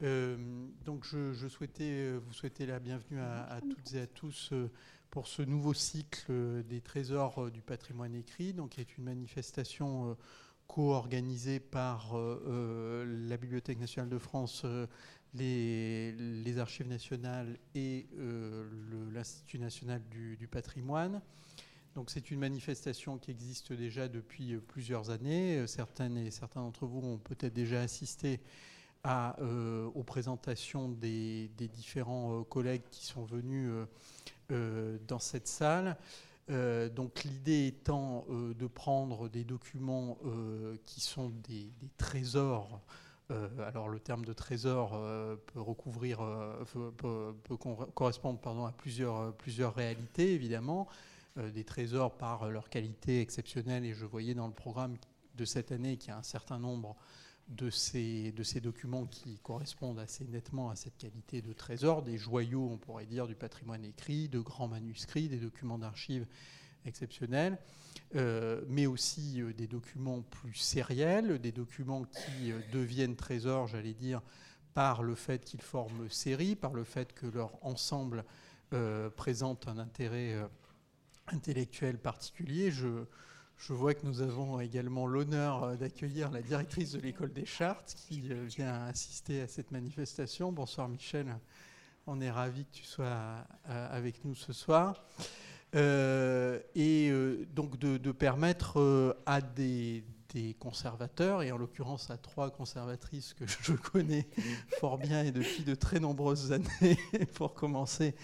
donc je, souhaitais vous souhaiter la bienvenue à, toutes et à tous pour ce nouveau cycle des trésors du patrimoine écrit, donc qui est une manifestation co-organisée par la Bibliothèque nationale de France, les, archives nationales et l'Institut national du patrimoine. Donc c'est une manifestation qui existe déjà depuis euh, plusieurs années. Euh, certaines et certains d'entre vous ont peut-être déjà assisté euh, aux présentations des, différents collègues qui sont venus dans cette salle. donc l'idée étant de prendre des documents qui sont des, trésors. alors le terme de trésor peut recouvrir, peut, correspondre pardon, à plusieurs, plusieurs réalités évidemment. Euh, des trésors par leur qualité exceptionnelle. Et je voyais dans le programme de cette année qu'il y a un certain nombre de ces, documents qui correspondent assez nettement à cette qualité de trésor, des joyaux, on pourrait dire, du patrimoine écrit, de grands manuscrits, des documents d'archives exceptionnels, euh, mais aussi euh, des documents plus sériels, des documents qui deviennent trésors, j'allais dire, par le fait qu'ils forment série, par le fait que leur ensemble présente un intérêt intellectuel particulier. Je, vois que nous avons également l'honneur euh, d'accueillir la directrice de l'école des chartes qui euh, vient assister à cette manifestation. Bonsoir Michel, on est ravi que tu sois avec nous ce soir. Euh, et donc de, de permettre à des, des, conservateurs, et en l'occurrence à trois conservatrices que je connais fort bien et depuis de très nombreuses années, pour commencer,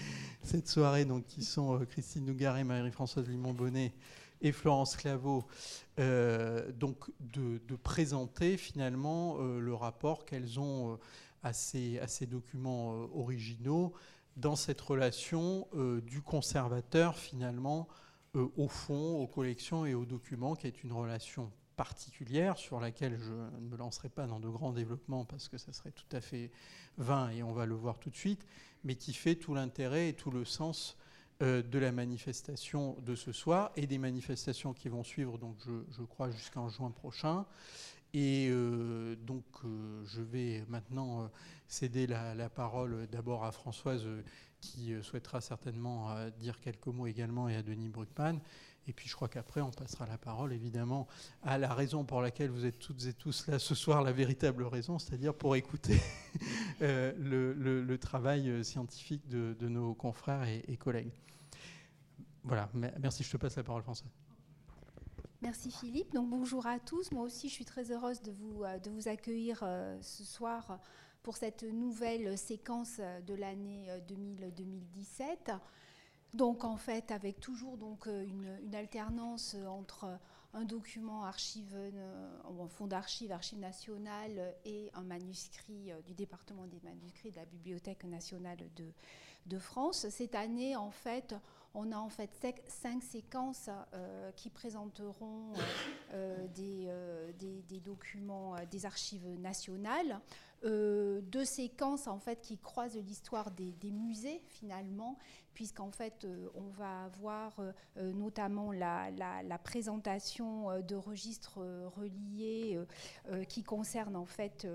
cette soirée, donc, qui sont euh, Christine Nougaret, Marie-Françoise Limon-Bonnet et Florence Claveau, euh, donc de, présenter finalement euh, le rapport qu'elles ont à ces, à, ces, documents originaux dans cette relation du conservateur finalement au fond, aux collections et aux documents, qui est une relation particulière sur laquelle je ne me lancerai pas dans de grands développements parce que ça serait tout à fait vain et on va le voir tout de suite, mais qui fait tout l'intérêt et tout le sens euh, de la manifestation de ce soir et des manifestations qui vont suivre, donc je, crois, jusqu'en juin prochain. Et euh, donc, euh, je vais maintenant céder la, parole d'abord à Françoise, qui souhaitera certainement dire quelques mots également, et à Denis Bruckmann. Et puis je crois qu'après, on passera la parole évidemment à la raison pour laquelle vous êtes toutes et tous là ce soir, la véritable raison, c'est-à-dire pour écouter euh, le, travail euh, scientifique de, nos confrères et, collègues. Voilà, merci, je te passe la parole François. Merci Philippe. Donc bonjour à tous. Moi aussi, je suis très heureuse de vous, euh, de vous accueillir ce soir pour cette nouvelle séquence de l'année 2017. Donc en fait, avec toujours donc euh, une, alternance entre un document archive, euh, fonds d'archives, archives nationales et un manuscrit euh, du département des manuscrits de la Bibliothèque nationale de, France. Cette année, en fait, on a en fait cinq séquences qui présenteront des, documents des archives nationales. Deux séquences en fait qui croisent l'histoire des, musées finalement puisqu'en fait, euh, on va avoir euh, euh, notamment la, présentation de registres reliés qui concernent en fait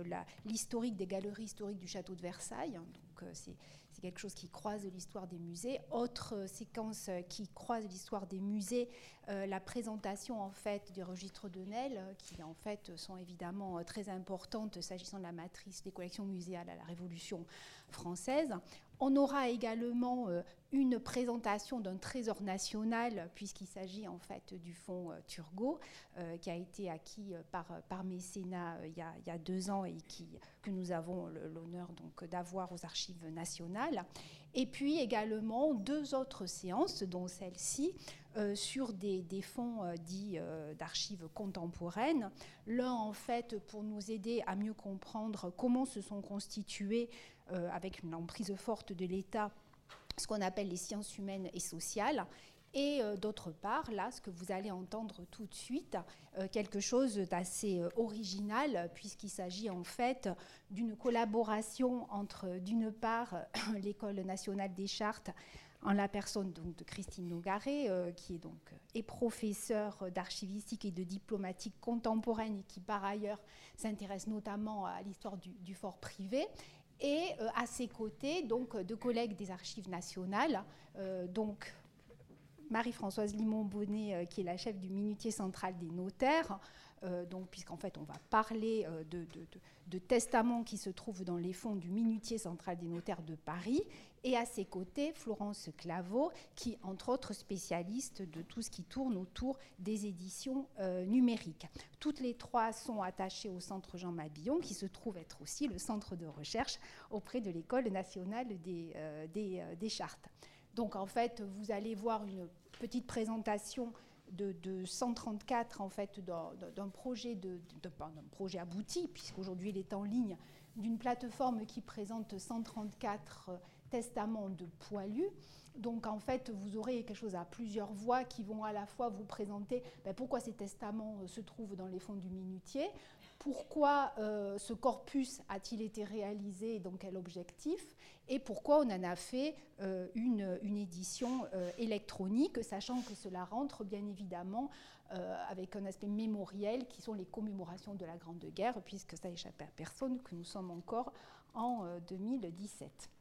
l'historique des galeries historiques du château de Versailles. Donc, c'est quelque chose qui croise l'histoire des musées. Autre séquence qui croise l'histoire des musées, la présentation en fait des registres de Nel, qui en fait sont évidemment très importantes s'agissant de la matrice des collections muséales à la Révolution française. On aura également euh, une présentation d'un trésor national, puisqu'il s'agit en fait du fonds euh, Turgot, euh, qui a été acquis par, par mécénat il, y a, deux ans et qui, que nous avons l'honneur d'avoir aux archives nationales. Et puis également deux autres séances, dont celle-ci, sur des, fonds dits d'archives contemporaines. L'un, en fait, pour nous aider à mieux comprendre comment se sont constitués avec une emprise forte de l'État, ce qu'on appelle les sciences humaines et sociales. Et euh, d'autre part, là, ce que vous allez entendre tout de suite, euh, quelque chose d'assez original, puisqu'il s'agit en fait d'une collaboration entre, d'une part, l'École nationale des chartes, en la personne donc, de Christine Nogaret, qui est donc est professeure d'archivistique et de diplomatique contemporaine et qui par ailleurs s'intéresse notamment à l'histoire du, fort privé, Et à ses côtés, donc, deux collègues des archives nationales, donc Marie-Françoise Limon-Bonnet, qui est la chef du minutier central des notaires, donc, puisqu'en fait on va parler de, de testaments qui se trouvent dans les fonds du Minutier central des notaires de Paris, et à ses côtés, Florence Claveau, qui, entre autres, spécialiste de tout ce qui tourne autour des éditions euh, numériques. Toutes les trois sont attachées au Centre Jean Mabillon, qui se trouve être aussi le centre de recherche auprès de l'École nationale des, euh, euh, des chartes. Donc, en fait, vous allez voir une petite présentation de, 134 en fait d'un projet, de, projet abouti, puisqu'aujourd'hui il est en ligne, d'une plateforme qui présente 134 testaments de poilus. Donc en fait, vous aurez quelque chose à plusieurs voix qui vont à la fois vous présenter ben, pourquoi ces testaments euh, se trouvent dans les fonds du minutier, pourquoi euh, ce corpus a-t-il été réalisé et dans quel objectif et pourquoi on en a fait euh, une, une, édition électronique, sachant que cela rentre bien évidemment avec un aspect mémoriel qui sont les commémorations de la Grande Guerre, puisque ça échappe à personne que nous sommes encore en 2017.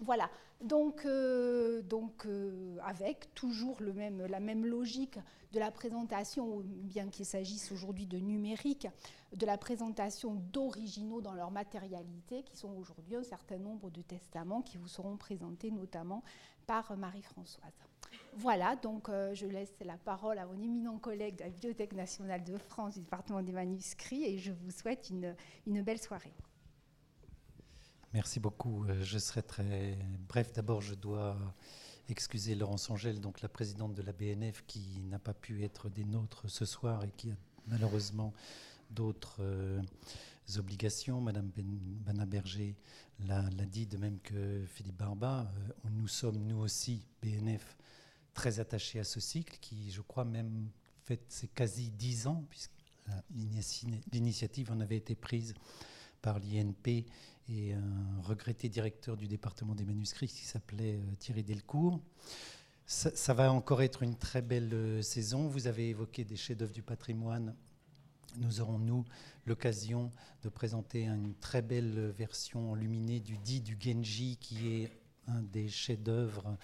Voilà, donc, euh, euh, avec toujours la même logique de la présentation, bien qu'il s'agisse aujourd'hui de numérique, de la présentation d'originaux dans leur matérialité, qui sont aujourd'hui un certain nombre de testaments qui vous seront présentés notamment par Marie-Françoise. Voilà, donc euh, je laisse la parole à mon éminent collègue de la Bibliothèque nationale de France du département des manuscrits et je vous souhaite une belle soirée. Merci beaucoup. Euh, je serai très bref. D'abord, je dois excuser Laurence Angèle, donc la présidente de la BNF, qui n'a pas pu être des nôtres ce soir et qui a malheureusement d'autres euh, obligations. Madame ben, Berger l'a dit, de même que Philippe Barba. Euh, nous sommes, nous aussi, BNF, très attachés à ce cycle qui, je crois, même fait ses quasi dix ans, puisque l'initiative en avait été prise par l'INP et un regretté directeur du département des manuscrits qui s'appelait euh, Thierry Delcourt. Ça, va encore être une très belle euh, saison. Vous avez évoqué des chefs-d'œuvre du patrimoine. Nous aurons, nous, l'occasion de présenter une très belle version enluminée du dit du Genji, qui est un des chefs-d'œuvre,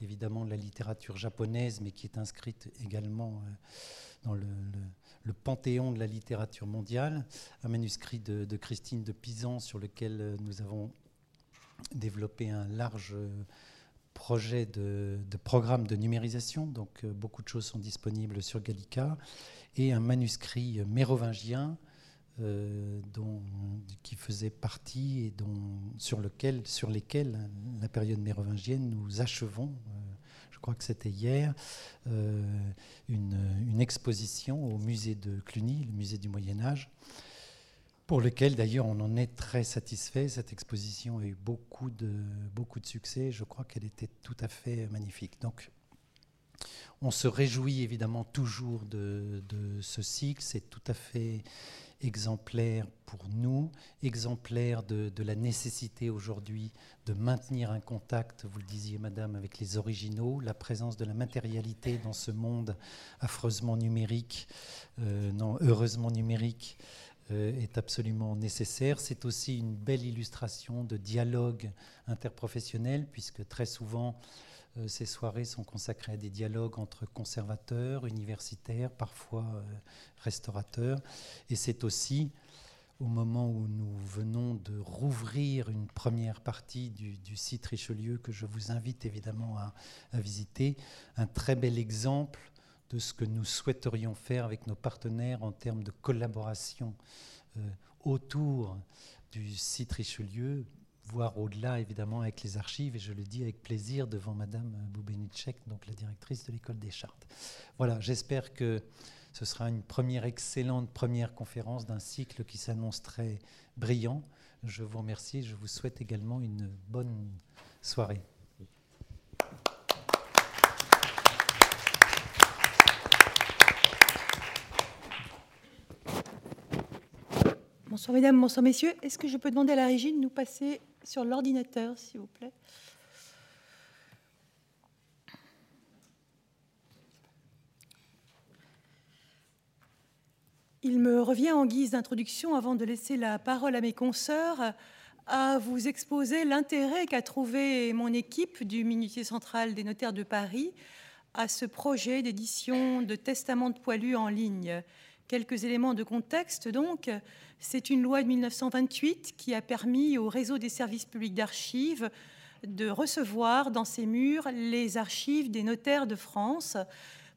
évidemment, de la littérature japonaise, mais qui est inscrite également euh, dans le panthéon de la littérature mondiale, un manuscrit de, Christine de Pisan sur lequel euh, nous avons développé un large euh, projet de, programme de numérisation, donc euh, beaucoup de choses sont disponibles sur Gallica, et un manuscrit mérovingien dont, qui faisait partie et dont, sur, lequel, sur lesquels la période mérovingienne nous achevons je crois que c'était hier, euh, une, exposition au musée de Cluny, le musée du Moyen Âge, pour lequel d'ailleurs on en est très satisfait. Cette exposition a eu beaucoup de, beaucoup de succès. Je crois qu'elle était tout à fait magnifique. Donc on se réjouit évidemment toujours de, de ce cycle. C'est tout à fait exemplaire pour nous, exemplaire de, la nécessité aujourd'hui de maintenir un contact, vous le disiez madame, avec les originaux, la présence de la matérialité dans ce monde affreusement numérique, euh, non, heureusement numérique, euh, est absolument nécessaire. C'est aussi une belle illustration de dialogue interprofessionnel, puisque très souvent, ces soirées sont consacrées à des dialogues entre conservateurs, universitaires, parfois euh, restaurateurs. Et c'est aussi au moment où nous venons de rouvrir une première partie du, site Richelieu, que je vous invite évidemment à, visiter, un très bel exemple de ce que nous souhaiterions faire avec nos partenaires en termes de collaboration euh, autour du site Richelieu, voir au-delà, évidemment, avec les archives, et je le dis avec plaisir devant Madame Boubenicek, donc la directrice de l'école des chartes. Voilà, j'espère que ce sera une première excellente première conférence d'un cycle qui s'annonce très brillant. Je vous remercie, je vous souhaite également une bonne soirée. Bonsoir mesdames, bonsoir messieurs. Est-ce que je peux demander à la régie de nous passer sur l'ordinateur, s'il vous plaît. Il me revient en guise d'introduction, avant de laisser la parole à mes consoeurs, à vous exposer l'intérêt qu'a trouvé mon équipe du Minutier central des notaires de Paris à ce projet d'édition de testament de poilu en ligne. Quelques éléments de contexte donc. C'est une loi de 1928 qui a permis au réseau des services publics d'archives de recevoir dans ses murs les archives des notaires de France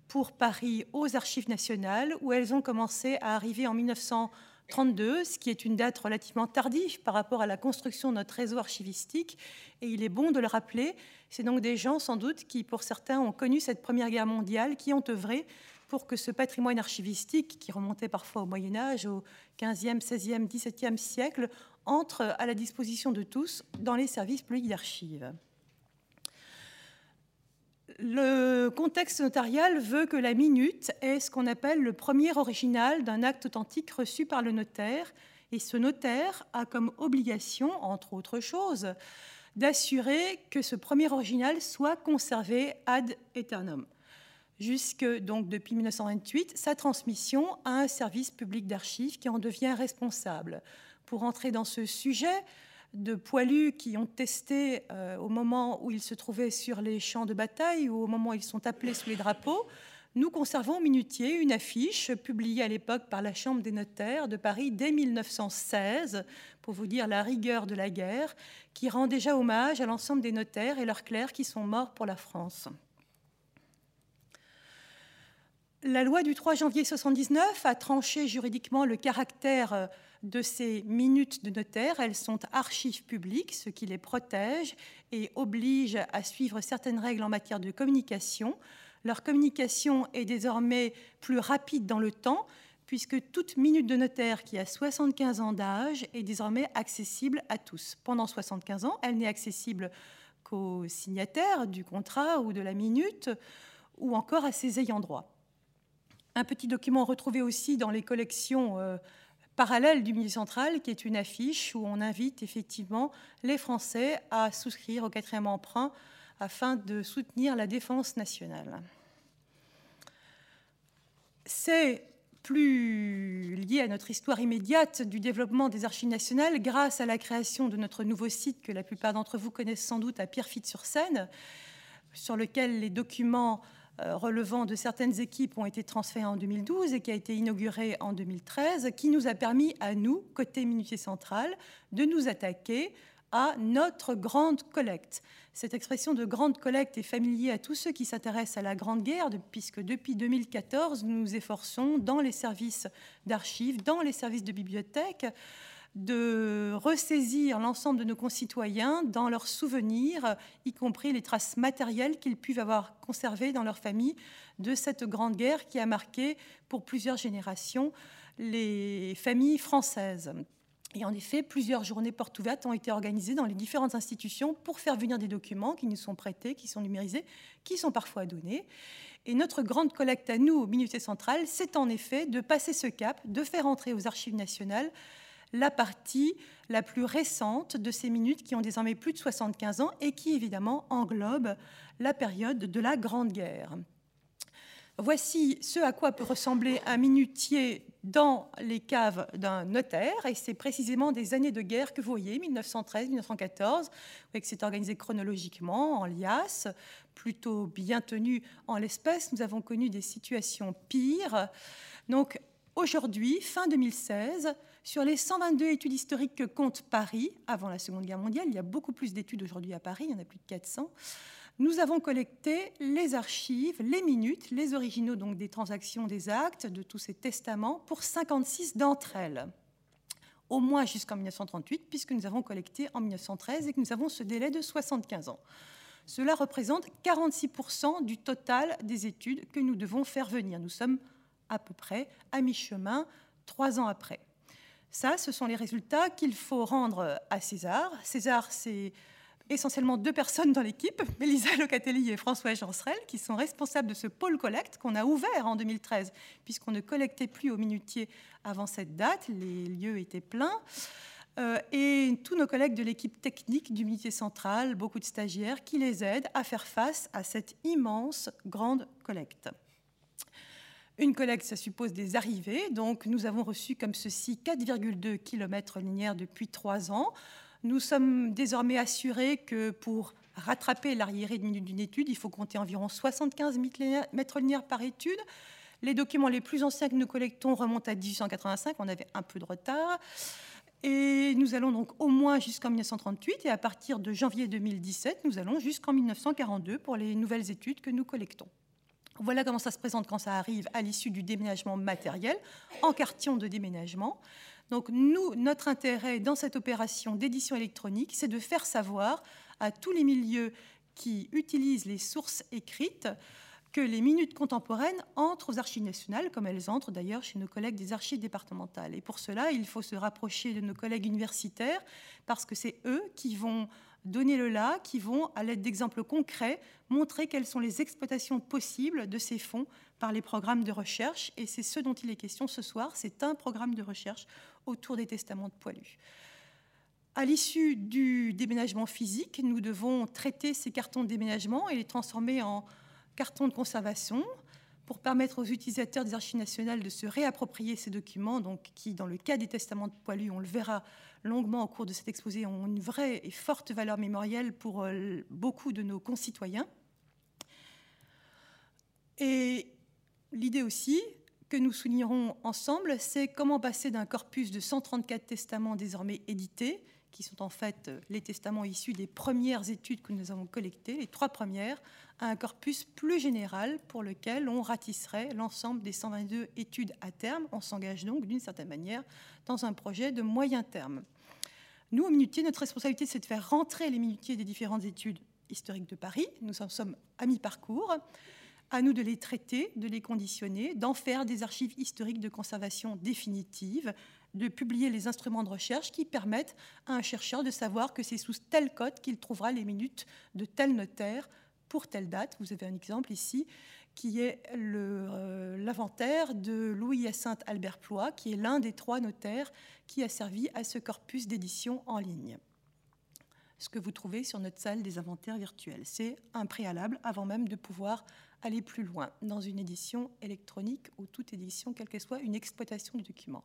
pour Paris aux archives nationales, où elles ont commencé à arriver en 1932, ce qui est une date relativement tardive par rapport à la construction de notre réseau archivistique. Et il est bon de le rappeler, c'est donc des gens sans doute qui, pour certains, ont connu cette Première Guerre mondiale, qui ont œuvré pour que ce patrimoine archivistique, qui remontait parfois au Moyen Âge, au 15e, 16e, 17e siècle, entre à la disposition de tous dans les services publics d'archives. Le contexte notarial veut que la minute est ce qu'on appelle le premier original d'un acte authentique reçu par le notaire, et ce notaire a comme obligation, entre autres choses, d'assurer que ce premier original soit conservé ad aeternum, jusque donc depuis 1928 sa transmission à un service public d'archives qui en devient responsable. Pour entrer dans ce sujet, de poilus qui ont testé euh, au moment où ils se trouvaient sur les champs de bataille ou au moment où ils sont appelés sous les drapeaux, nous conservons au minutier une affiche publiée à l'époque par la Chambre des notaires de Paris dès 1916, pour vous dire la rigueur de la guerre, qui rend déjà hommage à l'ensemble des notaires et leurs clercs qui sont morts pour la France. La loi du 3 janvier 1979 a tranché juridiquement le caractère de ces minutes de notaire. Elles sont archives publiques, ce qui les protège et oblige à suivre certaines règles en matière de communication. Leur communication est désormais plus rapide dans le temps, puisque toute minute de notaire qui a 75 ans d'âge est désormais accessible à tous. Pendant 75 ans, elle n'est accessible qu'aux signataires du contrat ou de la minute, ou encore à ses ayants droit. Un petit document retrouvé aussi dans les collections euh, parallèle du milieu central, qui est une affiche où on invite effectivement les Français à souscrire au quatrième emprunt afin de soutenir la défense nationale. C'est plus lié à notre histoire immédiate du développement des archives nationales grâce à la création de notre nouveau site que la plupart d'entre vous connaissent sans doute à Pierrefitte-sur-Seine, sur lequel les documents relevant de certaines équipes ont été transférés en 2012 et qui a été inauguré en 2013, qui nous a permis à nous, côté Minutier Central, de nous attaquer à notre grande collecte. Cette expression de grande collecte est familière à tous ceux qui s'intéressent à la Grande Guerre, puisque depuis 2014, nous nous efforçons dans les services d'archives, dans les services de bibliothèque, de ressaisir l'ensemble de nos concitoyens dans leurs souvenirs, y compris les traces matérielles qu'ils peuvent avoir conservées dans leur famille de cette grande guerre qui a marqué pour plusieurs générations les familles françaises. Et en effet, plusieurs journées portes ouvertes ont été organisées dans les différentes institutions pour faire venir des documents qui nous sont prêtés, qui sont numérisés, qui sont parfois donnés. Et notre grande collecte à nous, au Minuté Central, c'est en effet de passer ce cap, de faire entrer aux archives nationales la partie la plus récente de ces minutes qui ont désormais plus de 75 ans et qui évidemment englobe la période de la Grande Guerre. Voici ce à quoi peut ressembler un minutier dans les caves d'un notaire, et c'est précisément des années de guerre que vous voyez, 1913-1914, que c'est organisé chronologiquement, en liasse, plutôt bien tenu en l'espèce. Nous avons connu des situations pires. Donc aujourd'hui, fin 2016, sur les 122 études historiques que compte Paris avant la Seconde Guerre mondiale, il y a beaucoup plus d'études aujourd'hui à Paris, il y en a plus de 400. Nous avons collecté les archives, les minutes, les originaux donc des transactions, des actes, de tous ces testaments pour 56 d'entre elles au moins jusqu'en 1938, puisque nous avons collecté en 1913 et que nous avons ce délai de 75 ans. Cela représente 46% du total des études que nous devons faire venir. Nous sommes à peu près à mi-chemin, trois ans après. Ça, ce sont les résultats qu'il faut rendre à César. César, c'est essentiellement deux personnes dans l'équipe, Mélisa Locatelli et François Jancerel, qui sont responsables de ce pôle collecte qu'on a ouvert en 2013, puisqu'on ne collectait plus au minutier avant cette date, les lieux étaient pleins. Euh, et tous nos collègues de l'équipe technique du minutier central, beaucoup de stagiaires, qui les aident à faire face à cette immense grande collecte. Une collecte, ça suppose des arrivées. Donc, nous avons reçu comme ceci 4,2 km linéaires depuis trois ans. Nous sommes désormais assurés que pour rattraper l'arriéré d'une étude, il faut compter environ 75 mètres linéaires par étude. Les documents les plus anciens que nous collectons remontent à 1885, on avait un peu de retard. Et nous allons donc au moins jusqu'en 1938 et à partir de janvier 2017, nous allons jusqu'en 1942 pour les nouvelles études que nous collectons. Voilà comment ça se présente quand ça arrive à l'issue du déménagement matériel en carton de déménagement. Donc nous, notre intérêt dans cette opération d'édition électronique, c'est de faire savoir à tous les milieux qui utilisent les sources écrites que les minutes contemporaines entrent aux archives nationales, comme elles entrent d'ailleurs chez nos collègues des archives départementales. Et pour cela, il faut se rapprocher de nos collègues universitaires, parce que c'est eux qui vont donner le là, qui vont, à l'aide d'exemples concrets, montrer quelles sont les exploitations possibles de ces fonds par les programmes de recherche. Et c'est ce dont il est question ce soir, c'est un programme de recherche autour des testaments de poilus. À l'issue du déménagement physique, nous devons traiter ces cartons de déménagement et les transformer en carton de conservation pour permettre aux utilisateurs des archives nationales de se réapproprier ces documents, qui, dans le cas des testaments de poilus, on le verra longuement au cours de cet exposé, ont une vraie et forte valeur mémorielle pour euh, beaucoup de nos concitoyens. Et l'idée aussi que nous soulignerons ensemble, c'est comment passer d'un corpus de 134 testaments désormais édités qui sont en fait euh, les testaments issus des premières études que nous avons collectées, les trois premières, à un corpus plus général pour lequel on ratisserait l'ensemble des 122 études à terme. On s'engage donc d'une certaine manière dans un projet de moyen terme. Nous, au Minutier, notre responsabilité, c'est de faire rentrer les minutiers des différentes études historiques de Paris. Nous en sommes à mi-parcours. À nous de les traiter, de les conditionner, d'en faire des archives historiques de conservation définitive, de publier les instruments de recherche qui permettent à un chercheur de savoir que c'est sous tel code qu'il trouvera les minutes de tel notaire pour telle date. Vous avez un exemple ici qui est euh, l'inventaire de Louis-Hyacinthe Albert Ploy, qui est l'un des trois notaires qui a servi à ce corpus d'édition en ligne. Ce que vous trouvez sur notre salle des inventaires virtuels, c'est un préalable avant même de pouvoir aller plus loin dans une édition électronique ou toute édition, quelle que soit une exploitation du document.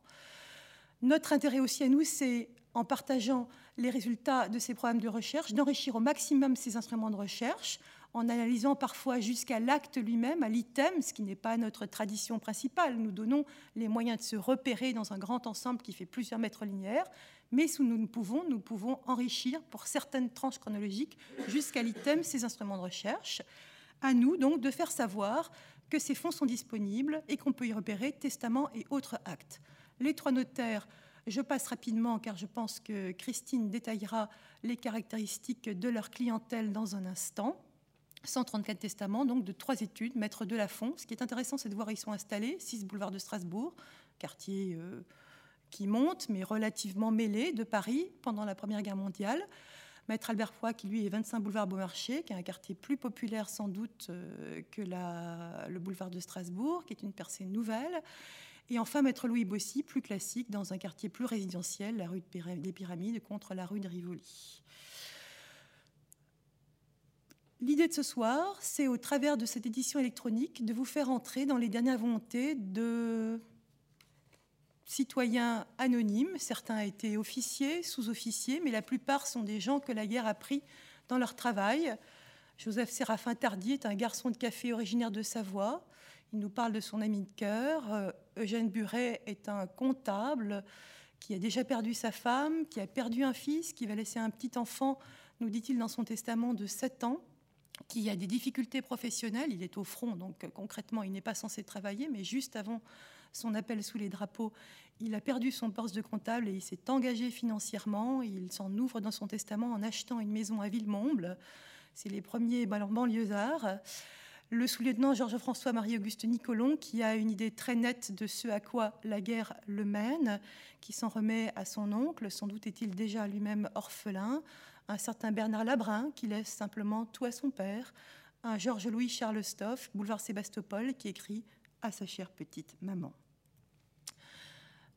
Notre intérêt aussi à nous, c'est, en partageant les résultats de ces programmes de recherche, d'enrichir au maximum ces instruments de recherche, en analysant parfois jusqu'à l'acte lui-même, à l'item, ce qui n'est pas notre tradition principale. Nous donnons les moyens de se repérer dans un grand ensemble qui fait plusieurs mètres linéaires, mais sous nous pouvons, nous pouvons enrichir pour certaines tranches chronologiques jusqu'à l'item ces instruments de recherche. À nous donc de faire savoir que ces fonds sont disponibles et qu'on peut y repérer testaments et autres actes. Les trois notaires, je passe rapidement car je pense que Christine détaillera les caractéristiques de leur clientèle dans un instant. 134 testaments, donc de trois études, maître de la. Ce qui est intéressant, c'est de voir ils sont installés. 6 boulevard de Strasbourg, quartier euh, qui monte, mais relativement mêlé de Paris pendant la Première Guerre mondiale. Maître Albert Foy, qui lui est 25 boulevard Beaumarchais, qui est un quartier plus populaire sans doute euh, que le boulevard de Strasbourg, qui est une percée nouvelle. Et enfin, Maître Louis Bossy, plus classique, dans un quartier plus résidentiel, la rue des Pyramides contre la rue de Rivoli. L'idée de ce soir, c'est au travers de cette édition électronique de vous faire entrer dans les dernières volontés de citoyens anonymes. Certains étaient officiers, sous-officiers, mais la plupart sont des gens que la guerre a pris dans leur travail. Joseph Séraphin Tardy est un garçon de café originaire de Savoie. Il nous parle de son ami de cœur. Euh, Eugène Buret est un comptable qui a déjà perdu sa femme, qui a perdu un fils, qui va laisser un petit enfant, nous dit-il dans son testament, de 7 ans, qui a des difficultés professionnelles. Il est au front, donc euh, concrètement, il n'est pas censé travailler, mais juste avant son appel sous les drapeaux, il a perdu son poste de comptable et il s'est engagé financièrement. Il s'en ouvre dans son testament en achetant une maison à Villemomble. C'est les premiers banlieusards le sous-lieutenant Georges-François Marie-Auguste Nicolon, qui a une idée très nette de ce à quoi la guerre le mène, qui s'en remet à son oncle, sans doute est-il déjà lui-même orphelin, un certain Bernard Labrin, qui laisse simplement tout à son père, un Georges-Louis Charles Stoff, boulevard Sébastopol, qui écrit à sa chère petite maman.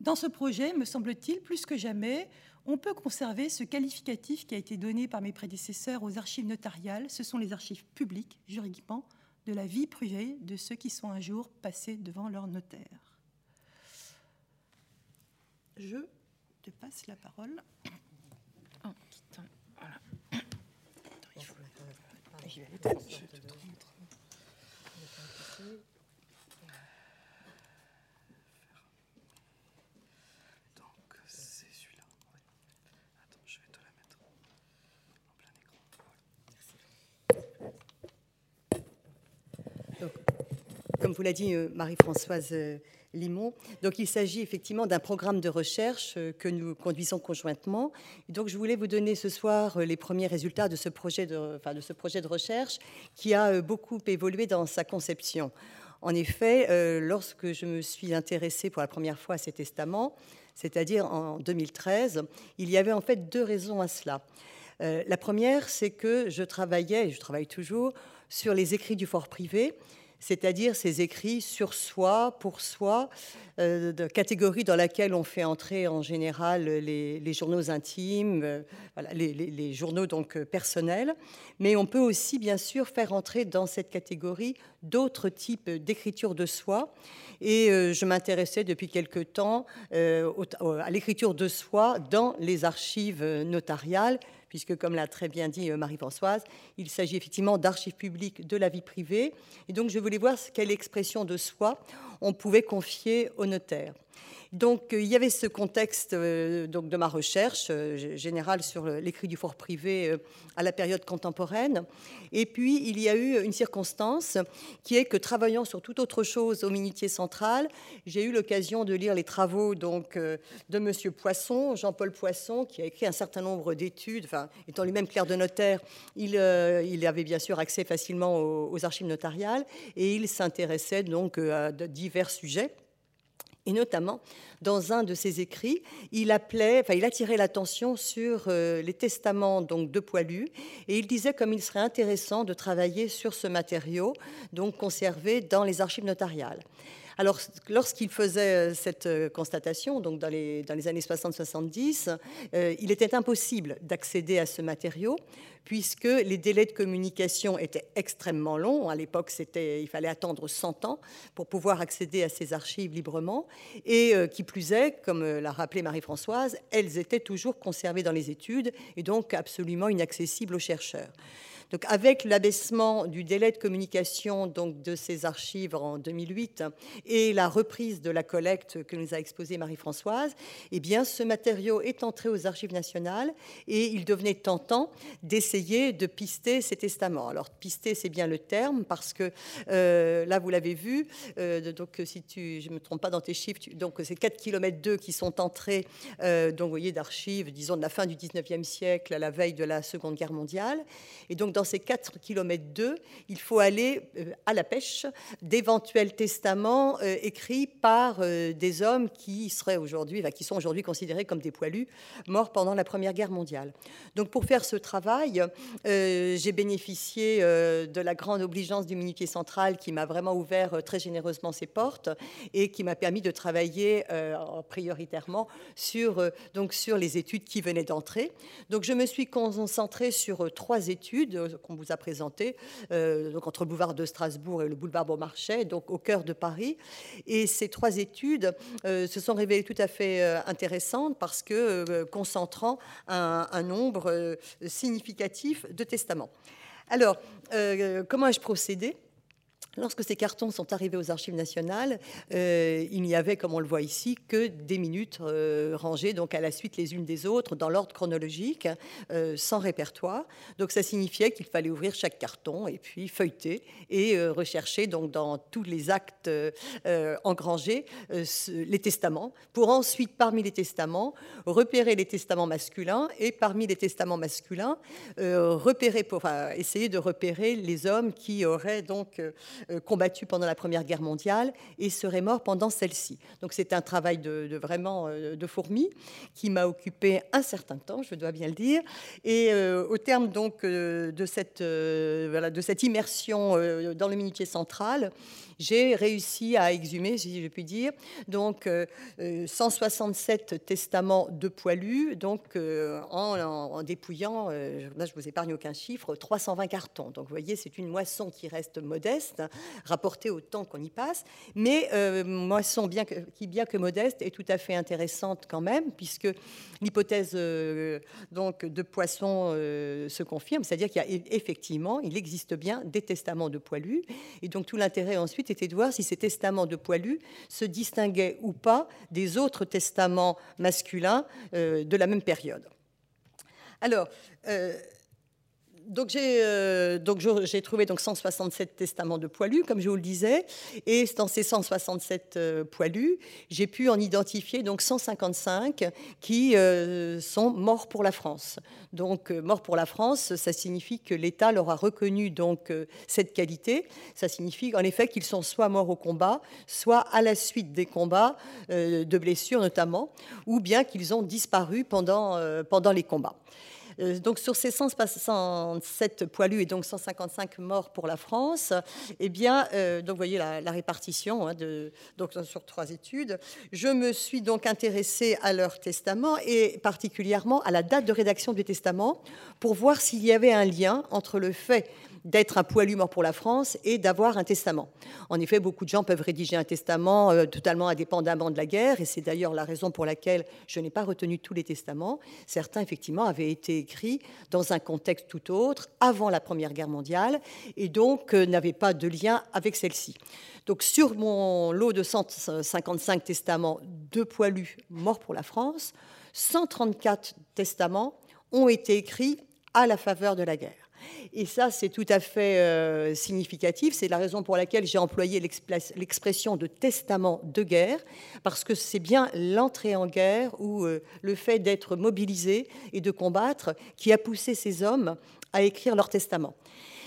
Dans ce projet, me semble-t-il, plus que jamais, on peut conserver ce qualificatif qui a été donné par mes prédécesseurs aux archives notariales. Ce sont les archives publiques, juridiquement, de la vie privée de ceux qui sont un jour passés devant leur notaire. Je te passe la parole. Comme vous l'a dit euh, Marie-Françoise euh, Limon, donc il s'agit effectivement d'un programme de recherche euh, que nous conduisons conjointement. donc je voulais vous donner ce soir les premiers résultats de ce projet de, enfin, de, ce projet de recherche qui a beaucoup évolué dans sa conception. En effet, lorsque je me suis intéressée pour la première fois à ces testaments, c'est-à-dire en 2013, il y avait en fait deux raisons à cela. la première, c'est que je travaillais, et je travaille toujours, sur les écrits du fort privé, c'est-à-dire ces écrits sur soi, pour soi, euh, de catégorie dans laquelle on fait entrer en général les, journaux intimes, euh, les, journaux donc euh, personnels, mais on peut aussi bien sûr faire entrer dans cette catégorie d'autres types d'écriture de soi. Et je m'intéressais depuis quelque temps à l'écriture de soi dans les archives notariales, puisque, comme l'a très bien dit euh, Marie-Françoise, il s'agit effectivement d'archives publiques de la vie privée. Et donc, je voulais voir quelle expression de soi on pouvait confier au notaire. Donc euh, il y avait ce contexte euh, donc, de ma recherche euh, générale sur l'écrit du fort privé à la période contemporaine. Et puis il y a eu une circonstance qui est que travaillant sur toute autre chose au Minutier central, j'ai eu l'occasion de lire les travaux donc, de Monsieur Poisson, Jean-Paul Poisson, qui a écrit un certain nombre d'études. Enfin, étant lui-même clerc de notaire, il, avait bien sûr accès facilement aux, aux archives notariales et il s'intéressait donc à divers sujets. Et notamment, dans un de ses écrits, il, appelait, il attirait l'attention sur euh, les testaments donc, de poilus et il disait comme il serait intéressant de travailler sur ce matériau donc conservé dans les archives notariales. Alors, lorsqu'il faisait euh, cette euh, constatation, donc dans les, années 60-70, euh, il était impossible d'accéder à ce matériau puisque les délais de communication étaient extrêmement longs. À l'époque, il fallait attendre 100 ans pour pouvoir accéder à ces archives librement. Et qui plus est, comme l'a rappelé Marie-Françoise, elles étaient toujours conservées dans les études et donc absolument inaccessibles aux chercheurs. Donc, avec l'abaissement du délai de communication donc, de ces archives en 2008 et la reprise de la collecte que nous a exposée Marie-Françoise, eh bien, ce matériau est entré aux archives nationales et il devenait tentant d'essayer de pister ces testaments. Alors, pister, c'est bien le terme parce que euh, là, vous l'avez vu, euh, donc si tu, je ne me trompe pas dans tes chiffres, donc c'est 4 km 2 qui sont entrés, euh, donc, voyez, d'archives, disons, de la fin du 19e siècle à la veille de la Seconde Guerre mondiale. Et donc, dans ces 4 km 2, il faut aller euh, à la pêche d'éventuels testaments euh, écrits par euh, des hommes qui seraient aujourd'hui, qui sont aujourd'hui considérés comme des poilus morts pendant la Première Guerre mondiale. Donc pour faire ce travail, j'ai bénéficié de la grande obligeance du Minutier Central qui m'a vraiment ouvert très généreusement ses portes et qui m'a permis de travailler prioritairement sur, donc sur les études qui venaient d'entrer. Donc je me suis concentrée sur trois études qu'on vous a présenté, euh, donc entre le boulevard de Strasbourg et le boulevard Beaumarchais, donc au cœur de Paris. Et ces trois études euh, se sont révélées tout à fait euh, intéressantes parce que concentrant un, un nombre significatif de testaments. Alors, comment ai-je procédé? Lorsque ces cartons sont arrivés aux archives nationales, euh, il n'y avait, comme on le voit ici, que des minutes euh, rangées donc à la suite les unes des autres dans l'ordre chronologique, euh, sans répertoire. Donc ça signifiait qu'il fallait ouvrir chaque carton et puis feuilleter et rechercher donc dans tous les actes engrangés les testaments, pour ensuite, parmi les testaments, repérer les testaments masculins et parmi les testaments masculins, repérer pour essayer de repérer les hommes qui auraient donc combattu pendant la Première Guerre mondiale et serait mort pendant celle-ci. Donc c'est un travail de, vraiment euh, de fourmi qui m'a occupé un certain temps, je dois bien le dire. Et euh, au terme donc de cette, de cette immersion dans le minutier central, j'ai réussi à exhumer, si je puis dire, donc 167 testaments de poilus, donc en, dépouillant, là je vous épargne aucun chiffre, 320 cartons. Donc vous voyez, c'est une moisson qui reste modeste, rapportée au temps qu'on y passe, mais moisson bien qui, bien que modeste, est tout à fait intéressante quand même, puisque l'hypothèse donc de Poisson se confirme, c'est-à-dire qu'il y a effectivement, il existe bien des testaments de poilus, et donc tout l'intérêt ensuite était de voir si ces testaments de poilus se distinguaient ou pas des autres testaments masculins euh, de la même période. Alors, euh, donc j'ai euh, j'ai trouvé donc 167 testaments de poilus, comme je vous le disais, et dans ces 167 euh, poilus, j'ai pu en identifier donc 155 qui euh, sont morts pour la France. Donc morts pour la France, ça signifie que l'État leur a reconnu cette qualité. Ça signifie en effet qu'ils sont soit morts au combat, soit à la suite des combats, de blessures notamment, ou bien qu'ils ont disparu pendant les combats. Euh, donc sur ces 167 poilus et donc 155 morts pour la France, eh bien, euh, donc vous voyez la, répartition hein, donc sur trois études. Je me suis donc intéressée à leur testament et particulièrement à la date de rédaction du testament pour voir s'il y avait un lien entre le fait d'être un poilu mort pour la France et d'avoir un testament. En effet, beaucoup de gens peuvent rédiger un testament euh, totalement indépendamment de la guerre, et c'est d'ailleurs la raison pour laquelle je n'ai pas retenu tous les testaments. Certains, effectivement, avaient été écrits dans un contexte tout autre, avant la Première Guerre mondiale, et donc euh, n'avaient pas de lien avec celle-ci. Donc sur mon lot de 155 testaments de poilus morts pour la France, 134 testaments ont été écrits à la faveur de la guerre. Et ça, c'est tout à fait euh, significatif. C'est la raison pour laquelle j'ai employé l'expression de testament de guerre, parce que c'est bien l'entrée en guerre ou euh, le fait d'être mobilisé et de combattre qui a poussé ces hommes à écrire leur testament.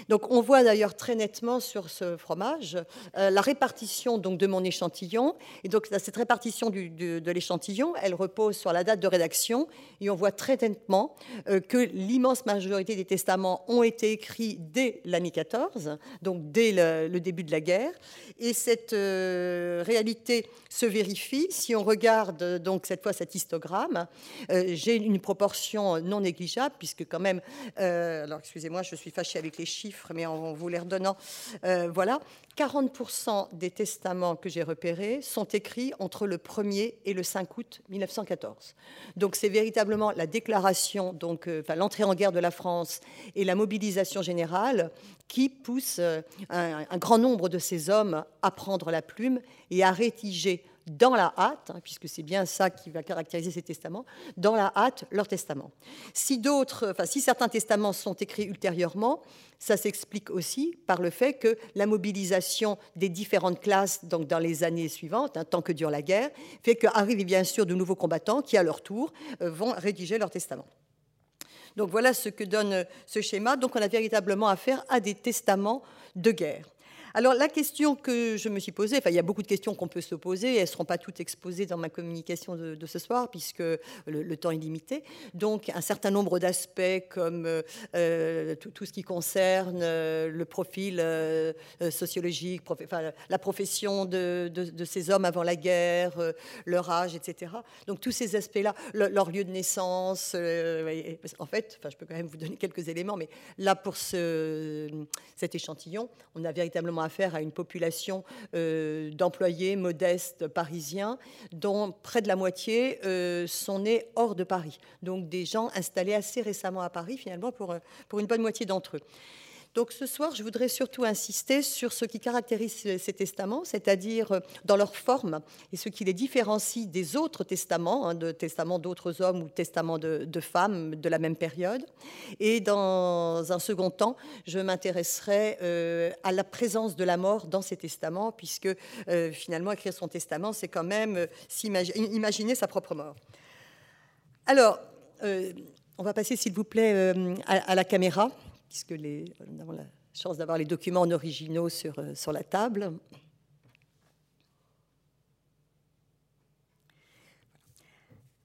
Donc on voit d'ailleurs très nettement sur ce fromage euh, la répartition donc, de mon échantillon. Et donc cette répartition de, l'échantillon, elle repose sur la date de rédaction. Et on voit très nettement euh, que l'immense majorité des testaments ont été écrits dès l'année 14, donc dès le, début de la guerre. Et cette euh, réalité se vérifie si on regarde donc cette fois cet histogramme. J'ai une proportion non négligeable puisque quand même, alors excusez-moi, je suis fâchée avec les chiffres mais en vous les redonnant, euh, voilà, 40% des testaments que j'ai repérés sont écrits entre le 1er et le 5 août 1914. Donc c'est véritablement la déclaration, donc euh, l'entrée en guerre de la France et la mobilisation générale qui pousse euh, un, un, grand nombre de ces hommes à prendre la plume et à rédiger dans la hâte, hein, puisque c'est bien ça qui va caractériser ces testaments, dans la hâte leur testament. Si enfin, si certains testaments sont écrits ultérieurement, ça s'explique aussi par le fait que la mobilisation des différentes classes donc dans les années suivantes, hein, tant que dure la guerre, fait qu'arrivent bien sûr de nouveaux combattants qui, à leur tour, euh, vont rédiger leur testament. Donc voilà ce que donne euh, ce schéma. Donc on a véritablement affaire à des testaments de guerre. Alors la question que je me suis posée, enfin il y a beaucoup de questions qu'on peut se poser, elles ne seront pas toutes exposées dans ma communication de, ce soir puisque le, temps est limité. Donc un certain nombre d'aspects comme euh, tout, ce qui concerne euh, le profil euh, sociologique, la profession de, ces hommes avant la guerre, leur âge, etc. Donc tous ces aspects-là, leur lieu de naissance, en fait, enfin, je peux quand même vous donner quelques éléments, mais là pour ce, cet échantillon, on a véritablement affaire à une population euh, d'employés modestes parisiens, dont près de la moitié euh, sont nés hors de Paris. Donc des gens installés assez récemment à Paris, finalement, pour, pour une bonne moitié d'entre eux. Donc ce soir, je voudrais surtout insister sur ce qui caractérise ces testaments, c'est-à-dire euh, dans leur forme et ce qui les différencie des autres testaments, hein, de testaments d'autres hommes ou testaments de, femmes de la même période. Et dans un second temps, je m'intéresserai euh, à la présence de la mort dans ces testaments, puisque euh, finalement, écrire son testament, c'est quand même imaginer sa propre mort. Alors, on va passer, s'il vous plaît, à la caméra puisque les, nous avons la chance d'avoir les documents en originaux sur, euh, la table.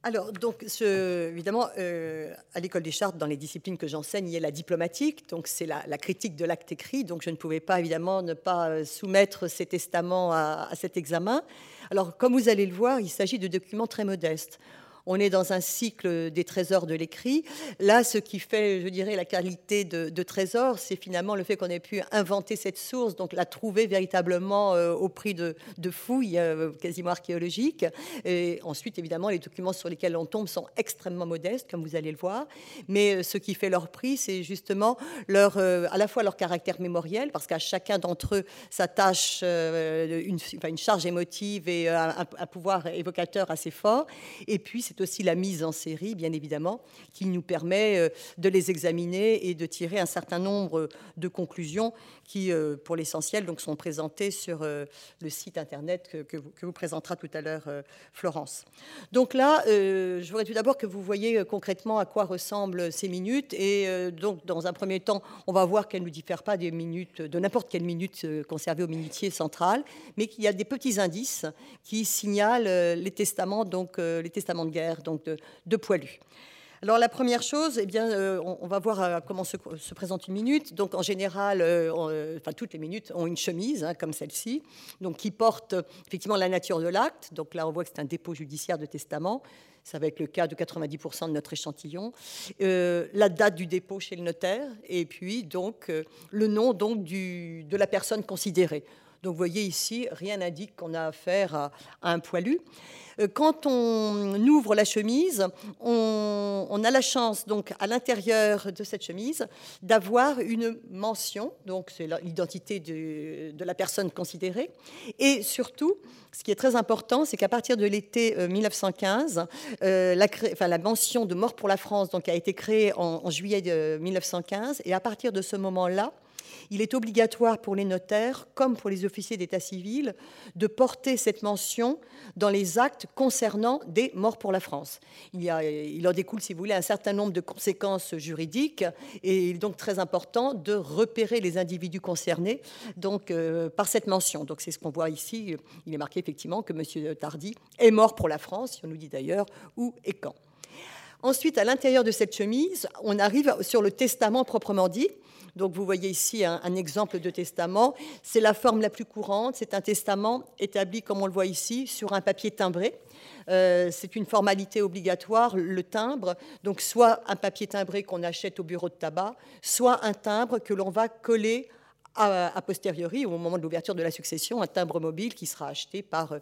alors, donc, évidemment, euh, à l'école des chartes, dans les disciplines que j'enseigne, il y a la diplomatique, donc c'est la, critique de l'acte écrit, donc je ne pouvais pas, évidemment, ne pas euh, soumettre ces testaments à cet examen. Alors, comme vous allez le voir, il s'agit de documents très modestes on est dans un cycle des trésors de l'écrit. Là, ce qui fait, je dirais, la qualité de, trésor, c'est finalement le fait qu'on ait pu inventer cette source, donc la trouver véritablement euh, au prix de, fouilles euh, quasiment archéologiques. Et ensuite, évidemment, les documents sur lesquels on tombe sont extrêmement modestes, comme vous allez le voir. Mais euh, ce qui fait leur prix, c'est justement leur, à la fois leur caractère mémoriel, parce qu'à chacun d'entre eux s'attache une, une, charge émotive et un, un pouvoir évocateur assez fort. Et puis, c'est aussi la mise en série, bien évidemment, qui nous permet euh, de les examiner et de tirer un certain nombre de conclusions qui, euh, pour l'essentiel, donc sont présentées sur euh, le site internet que, vous, présentera tout à l'heure Florence. Donc là, je voudrais tout d'abord que vous voyez concrètement à quoi ressemblent ces minutes. Et donc, dans un premier temps, on va voir qu'elles ne diffèrent pas des minutes, de n'importe quelle minute conservée au minutier central, mais qu'il y a des petits indices qui signalent les testaments, donc les testaments de guerre donc de, poilus. Alors la première chose, eh bien, euh, on, va voir euh, comment se, présente une minute. Donc en général, euh, enfin toutes les minutes ont une chemise hein, comme celle-ci, donc qui porte effectivement la nature de l'acte. Donc là, on voit que c'est un dépôt judiciaire de testament. Ça va être le cas de 90% de notre échantillon. la date du dépôt chez le notaire et puis donc le nom donc de la personne considérée. Donc vous voyez ici, rien n'indique qu'on a affaire à un poilu. Euh, quand on ouvre la chemise, on, a la chance, donc, à l'intérieur de cette chemise, d'avoir une mention, donc c'est l'identité de, la personne considérée, et surtout, ce qui est très important, c'est qu'à partir de l'été 1915, euh, euh, la, mention de mort pour la France donc, a été créée en, en juillet de 1915, et à partir de ce moment-là, il est obligatoire pour les notaires, comme pour les officiers d'état civil, de porter cette mention dans les actes concernant des morts pour la France. Il, en découle, si vous voulez, un certain nombre de conséquences juridiques et il est donc très important de repérer les individus concernés euh, par cette mention. Donc c'est ce qu'on voit ici. Il est marqué effectivement que M. Tardy est mort pour la France, on nous dit d'ailleurs où et quand. Ensuite, à l'intérieur de cette chemise, on arrive sur le testament proprement dit. Donc vous voyez ici un, exemple de testament. C'est la forme la plus courante. C'est un testament établi, comme on le voit ici, sur un papier timbré. Euh, c'est une formalité obligatoire, le timbre. Donc soit un papier timbré qu'on achète au bureau de tabac, soit un timbre que l'on va coller a, posteriori, au moment de l'ouverture de la succession, un timbre mobile qui sera acheté par,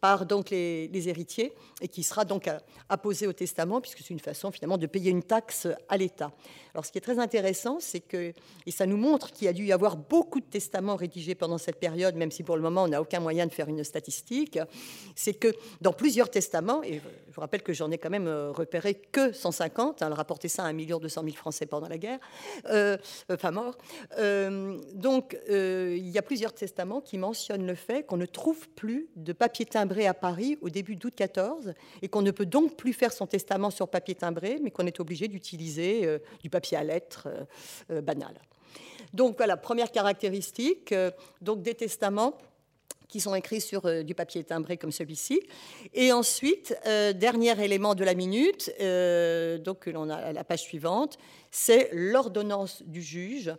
par donc les, héritiers et qui sera donc apposé au testament, puisque c'est une façon finalement de payer une taxe à l'État. Alors ce qui est très intéressant, c'est que, et ça nous montre qu'il y a dû y avoir beaucoup de testaments rédigés pendant cette période, même si pour le moment on n'a aucun moyen de faire une statistique, c'est que dans plusieurs testaments, et je vous rappelle que j'en ai quand même euh, repéré que 150, hein, rapporté ça à 1 200 000 Français pendant la guerre, euh, enfin morts, euh, donc donc, euh, il y a plusieurs testaments qui mentionnent le fait qu'on ne trouve plus de papier timbré à Paris au début d'août 14 et qu'on ne peut donc plus faire son testament sur papier timbré, mais qu'on est obligé d'utiliser euh, du papier à lettres euh, banal. Donc voilà, première caractéristique, donc des testaments qui sont écrits sur du papier timbré comme celui-ci. Et ensuite, dernier élément de la minute, donc l'on a la page suivante, c'est l'ordonnance du juge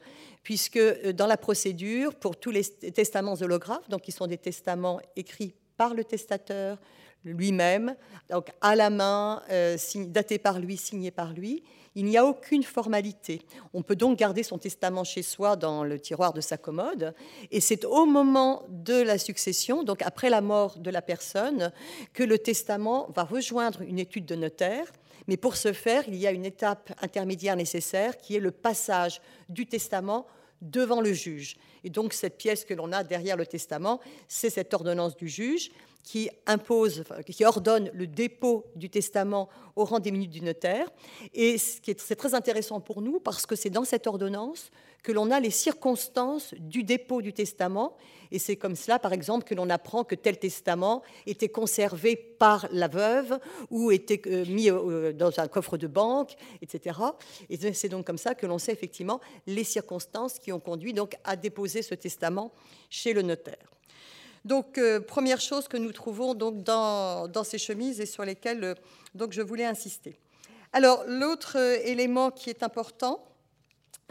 puisque euh, dans la procédure, pour tous les testaments holographes, donc qui sont des testaments écrits par le testateur lui-même, donc à la main, euh, datés par lui, signés par lui, il n'y a aucune formalité. On peut donc garder son testament chez soi dans le tiroir de sa commode, et c'est au moment de la succession, donc après la mort de la personne, que le testament va rejoindre une étude de notaire mais pour ce faire, il y a une étape intermédiaire nécessaire qui est le passage du testament devant le juge. Et donc cette pièce que l'on a derrière le testament, c'est cette ordonnance du juge qui impose, qui ordonne le dépôt du testament au rang des minutes du notaire. Et c'est très intéressant pour nous parce que c'est dans cette ordonnance que l'on a les circonstances du dépôt du testament. Et c'est comme cela, par exemple, que l'on apprend que tel testament était conservé par la veuve ou était euh, mis euh, dans un coffre de banque, etc. Et c'est donc comme ça que l'on sait effectivement les circonstances qui ont conduit donc à déposer ce testament chez le notaire. Donc, première chose que nous trouvons dans, ces chemises et sur lesquelles donc, je voulais insister. Alors, l'autre élément qui est important,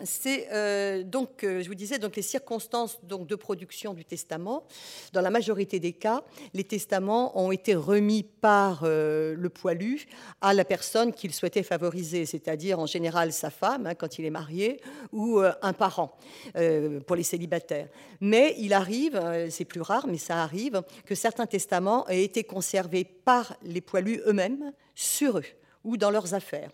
c'est euh, donc, euh, je vous disais, donc les circonstances donc, de production du testament. Dans la majorité des cas, les testaments ont été remis par euh, le poilu à la personne qu'il souhaitait favoriser, c'est-à-dire en général sa femme, hein, quand il est marié, ou un parent pour les célibataires. Mais il arrive, c'est plus rare, mais ça arrive, que certains testaments aient été conservés par les poilus eux-mêmes sur eux ou dans leurs affaires.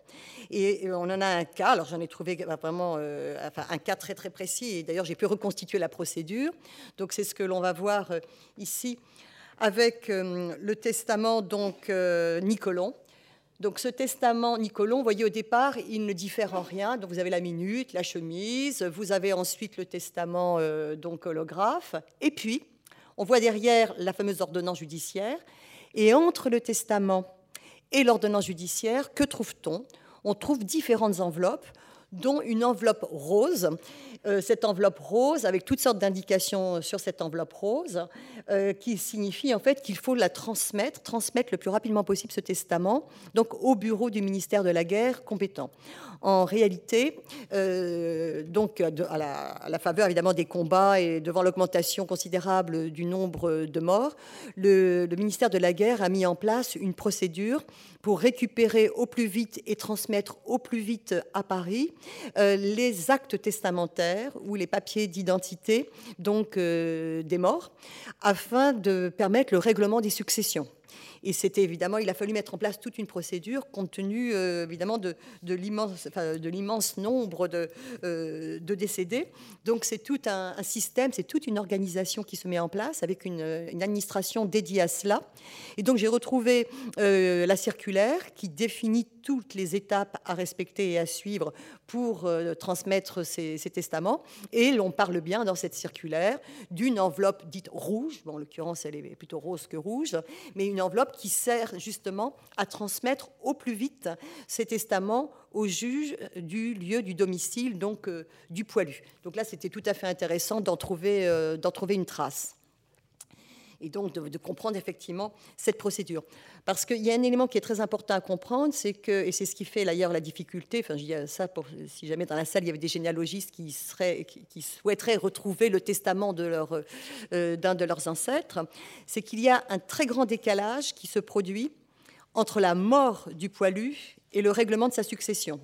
Et on en a un cas, alors j'en ai trouvé vraiment euh, un cas très très précis, et d'ailleurs j'ai pu reconstituer la procédure. Donc c'est ce que l'on va voir euh, ici avec euh, le testament donc Nicolon. Donc ce testament Nicolon, vous voyez au départ, il ne diffère en rien. Donc vous avez la minute, la chemise, vous avez ensuite le testament donc holographe, et puis on voit derrière la fameuse ordonnance judiciaire. Et entre le testament et l'ordonnance judiciaire, que trouve-t-on? On trouve différentes enveloppes, dont une enveloppe rose. Euh, cette enveloppe rose, avec toutes sortes d'indications sur cette enveloppe rose, euh, qui signifie en fait qu'il faut la transmettre, transmettre le plus rapidement possible ce testament, donc au bureau du ministère de la Guerre compétent. En réalité, euh, donc à la, faveur évidemment des combats et devant l'augmentation considérable du nombre de morts, le, ministère de la Guerre a mis en place une procédure pour récupérer au plus vite et transmettre au plus vite à Paris les actes testamentaires ou les papiers d'identité donc euh, des morts, afin de permettre le règlement des successions. Et c'était évidemment, il a fallu mettre en place toute une procédure compte tenu euh, évidemment de, l'immense nombre de, euh, décédés. Donc c'est tout un, système, c'est toute une organisation qui se met en place avec une, administration dédiée à cela. Et donc j'ai retrouvé euh, la circulaire qui définit toutes les étapes à respecter et à suivre pour transmettre ces, ces, testaments. Et l'on parle bien dans cette circulaire d'une enveloppe dite rouge, bon, en l'occurrence elle est plutôt rose que rouge, mais une enveloppe qui sert justement à transmettre au plus vite ces testaments au juge du lieu du domicile, donc euh, du poilu. Donc là, c'était tout à fait intéressant d'en trouver, euh, d'en trouver une trace et donc de, comprendre effectivement cette procédure. Parce qu'il y a un élément qui est très important à comprendre, c'est que, et c'est ce qui fait d'ailleurs la difficulté, enfin je dis ça pour, si jamais dans la salle il y avait des généalogistes qui, souhaiteraient retrouver le testament euh, d'un de leurs ancêtres, c'est qu'il y a un très grand décalage qui se produit entre la mort du poilu et le règlement de sa succession.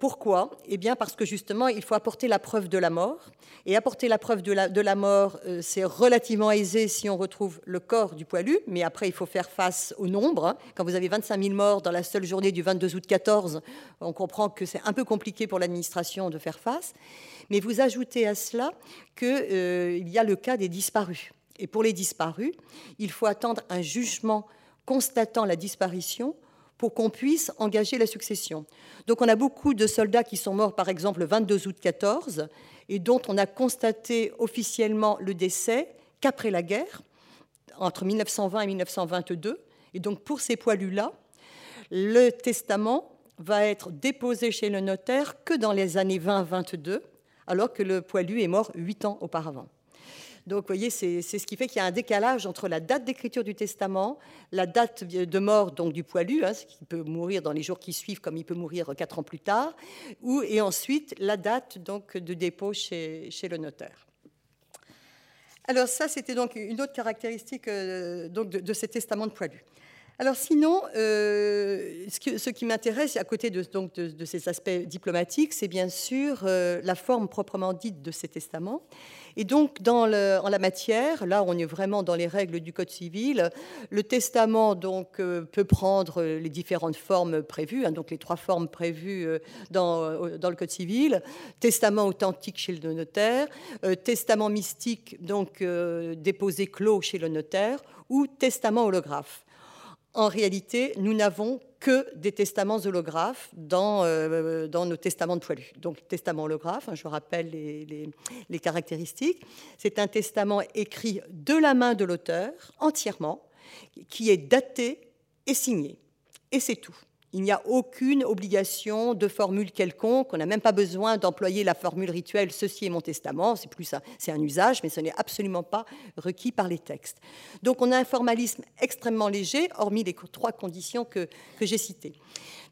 Pourquoi? Eh bien parce que justement, il faut apporter la preuve de la mort. Et apporter la preuve de la, mort, euh, c'est relativement aisé si on retrouve le corps du poilu, mais après, il faut faire face au nombre. Quand vous avez 25 000 morts dans la seule journée du 22 août 14, on comprend que c'est un peu compliqué pour l'administration de faire face. Mais vous ajoutez à cela qu'il euh, y a le cas des disparus. Et pour les disparus, il faut attendre un jugement constatant la disparition pour qu'on puisse engager la succession. Donc on a beaucoup de soldats qui sont morts, par exemple, le 22 août 14, et dont on a constaté officiellement le décès qu'après la guerre, entre 1920 et 1922. Et donc pour ces poilus-là, le testament va être déposé chez le notaire que dans les années 20-22, alors que le poilu est mort huit ans auparavant. Donc, vous voyez, c'est ce qui fait qu'il y a un décalage entre la date d'écriture du testament, la date de mort donc du poilu, hein, qui peut mourir dans les jours qui suivent, comme il peut mourir quatre ans plus tard, et ensuite la date donc de dépôt chez, le notaire. Alors ça, c'était donc une autre caractéristique euh, donc de, ces testaments de poilu. Alors sinon, euh, ce, qui m'intéresse, à côté de, donc de, ces aspects diplomatiques, c'est bien sûr euh, la forme proprement dite de ces testaments. Et donc, en la matière, là, on est vraiment dans les règles du Code civil. Le testament donc euh, peut prendre les différentes formes prévues, hein, donc les trois formes prévues euh, euh, dans, le Code civil testament authentique chez le notaire, testament mystique donc déposé clos chez le notaire, ou testament holographe. En réalité, nous n'avons que des testaments holographes dans, euh, nos testaments de poilus. Donc, testament holographe, hein, je rappelle les, caractéristiques. C'est un testament écrit de la main de l'auteur, entièrement, qui est daté et signé. Et c'est tout. Il n'y a aucune obligation de formule quelconque. On n'a même pas besoin d'employer la formule rituelle ceci est mon testament. C'est plus c'est un usage, mais ce n'est absolument pas requis par les textes. Donc on a un formalisme extrêmement léger, hormis les trois conditions que, que j'ai citées.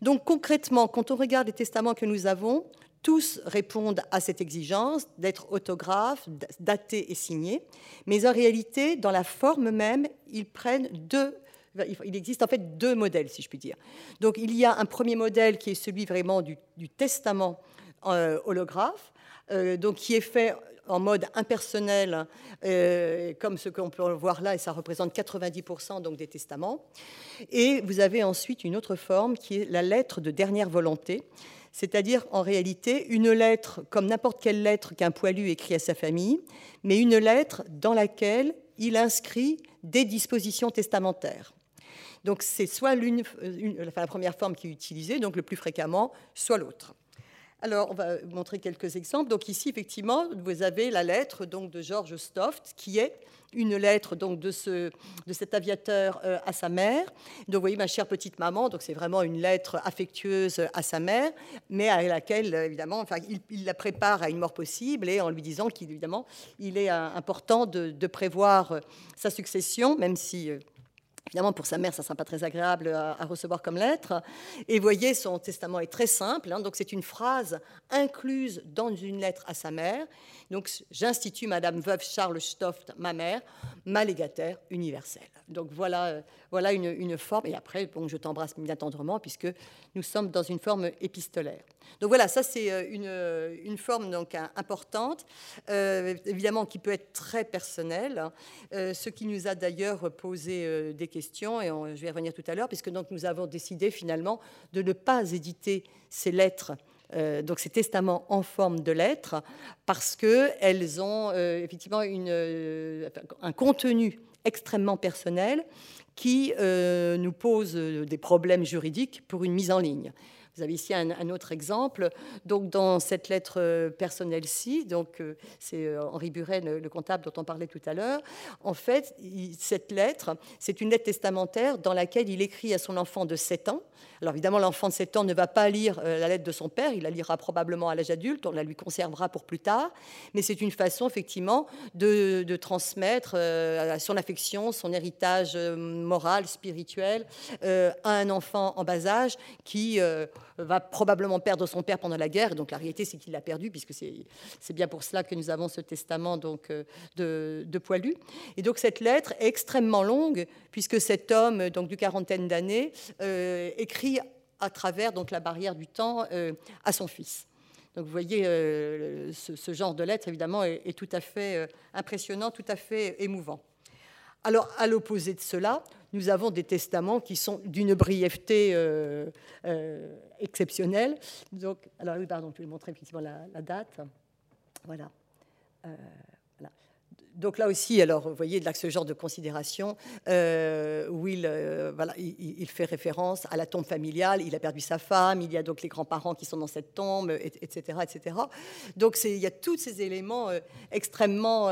Donc concrètement, quand on regarde les testaments que nous avons, tous répondent à cette exigence d'être autographes, datés et signés, mais en réalité, dans la forme même, ils prennent deux il existe en fait deux modèles, si je puis dire. Donc il y a un premier modèle qui est celui vraiment du, testament euh, holographe, euh, donc qui est fait en mode impersonnel, euh, comme ce qu'on peut voir là, et ça représente 90% donc des testaments. Et vous avez ensuite une autre forme qui est la lettre de dernière volonté, c'est-à-dire en réalité une lettre comme n'importe quelle lettre qu'un poilu écrit à sa famille, mais une lettre dans laquelle il inscrit des dispositions testamentaires. Donc c'est soit l'une, la première forme qui est utilisée, donc le plus fréquemment, soit l'autre. Alors, on va montrer quelques exemples. Donc ici, effectivement, vous avez la lettre donc, de George Stoft, qui est une lettre donc, de, ce, de cet aviateur euh, à sa mère. Donc, vous voyez, ma chère petite maman, donc c'est vraiment une lettre affectueuse à sa mère, mais à laquelle, évidemment, enfin, il, la prépare à une mort possible et en lui disant qu'évidemment, il est euh, important de, prévoir sa succession, même si euh, Évidemment, pour sa mère, ça ne sera pas très agréable à, recevoir comme lettre. Et voyez, son testament est très simple. Hein. donc, c'est une phrase incluse dans une lettre à sa mère. Donc, j'institue Madame Veuve Charles Stoft, ma mère, ma légataire universelle. Donc, voilà, euh, voilà une, forme. Et après, je t'embrasse bien tendrement, puisque nous sommes dans une forme épistolaire. Donc, voilà, ça, c'est euh, une, euh, une, forme donc, importante, évidemment, qui peut être très personnelle. Hein. ce qui nous a d'ailleurs posé des questions, et je vais y revenir tout à l'heure, puisque donc, nous avons décidé finalement de ne pas éditer ces lettres euh, donc ces testaments en forme de lettres, parce qu'elles ont euh, effectivement euh, un contenu extrêmement personnel qui nous pose des problèmes juridiques pour une mise en ligne. Vous avez ici un, autre exemple. Donc, dans cette lettre euh, personnelle-ci, euh, c'est euh, Henri Buren, le comptable dont on parlait tout à l'heure. En fait, cette lettre, c'est une lettre testamentaire dans laquelle il écrit à son enfant de 7 ans. Alors évidemment, l'enfant de 7 ans ne va pas lire la lettre de son père, il la lira probablement à l'âge adulte, on la lui conservera pour plus tard, mais c'est une façon effectivement de transmettre son affection, son héritage moral, spirituel à un enfant en bas âge qui va probablement perdre son père pendant la guerre. Donc la réalité, c'est qu'il l'a perdu, puisque c'est bien pour cela que nous avons ce testament donc, euh, de, de, Poilu. Et donc cette lettre est extrêmement longue, puisque cet homme donc, du quarantaine d'années euh, écrit à travers donc, la barrière du temps euh, à son fils. Donc vous voyez, ce, genre de lettre, évidemment, est tout à fait impressionnant, tout à fait émouvant. Alors, à l'opposé de cela, nous avons des testaments qui sont d'une brièveté euh, euh, exceptionnelle. Alors oui, pardon, je vais montrer effectivement la, date. Voilà. Euh, donc là aussi, alors vous voyez ce genre de considération euh, où il, euh, il, fait référence à la tombe familiale. Il a perdu sa femme, il y a donc les grands-parents qui sont dans cette tombe, etc., etc. Donc il y a tous ces éléments euh, extrêmement,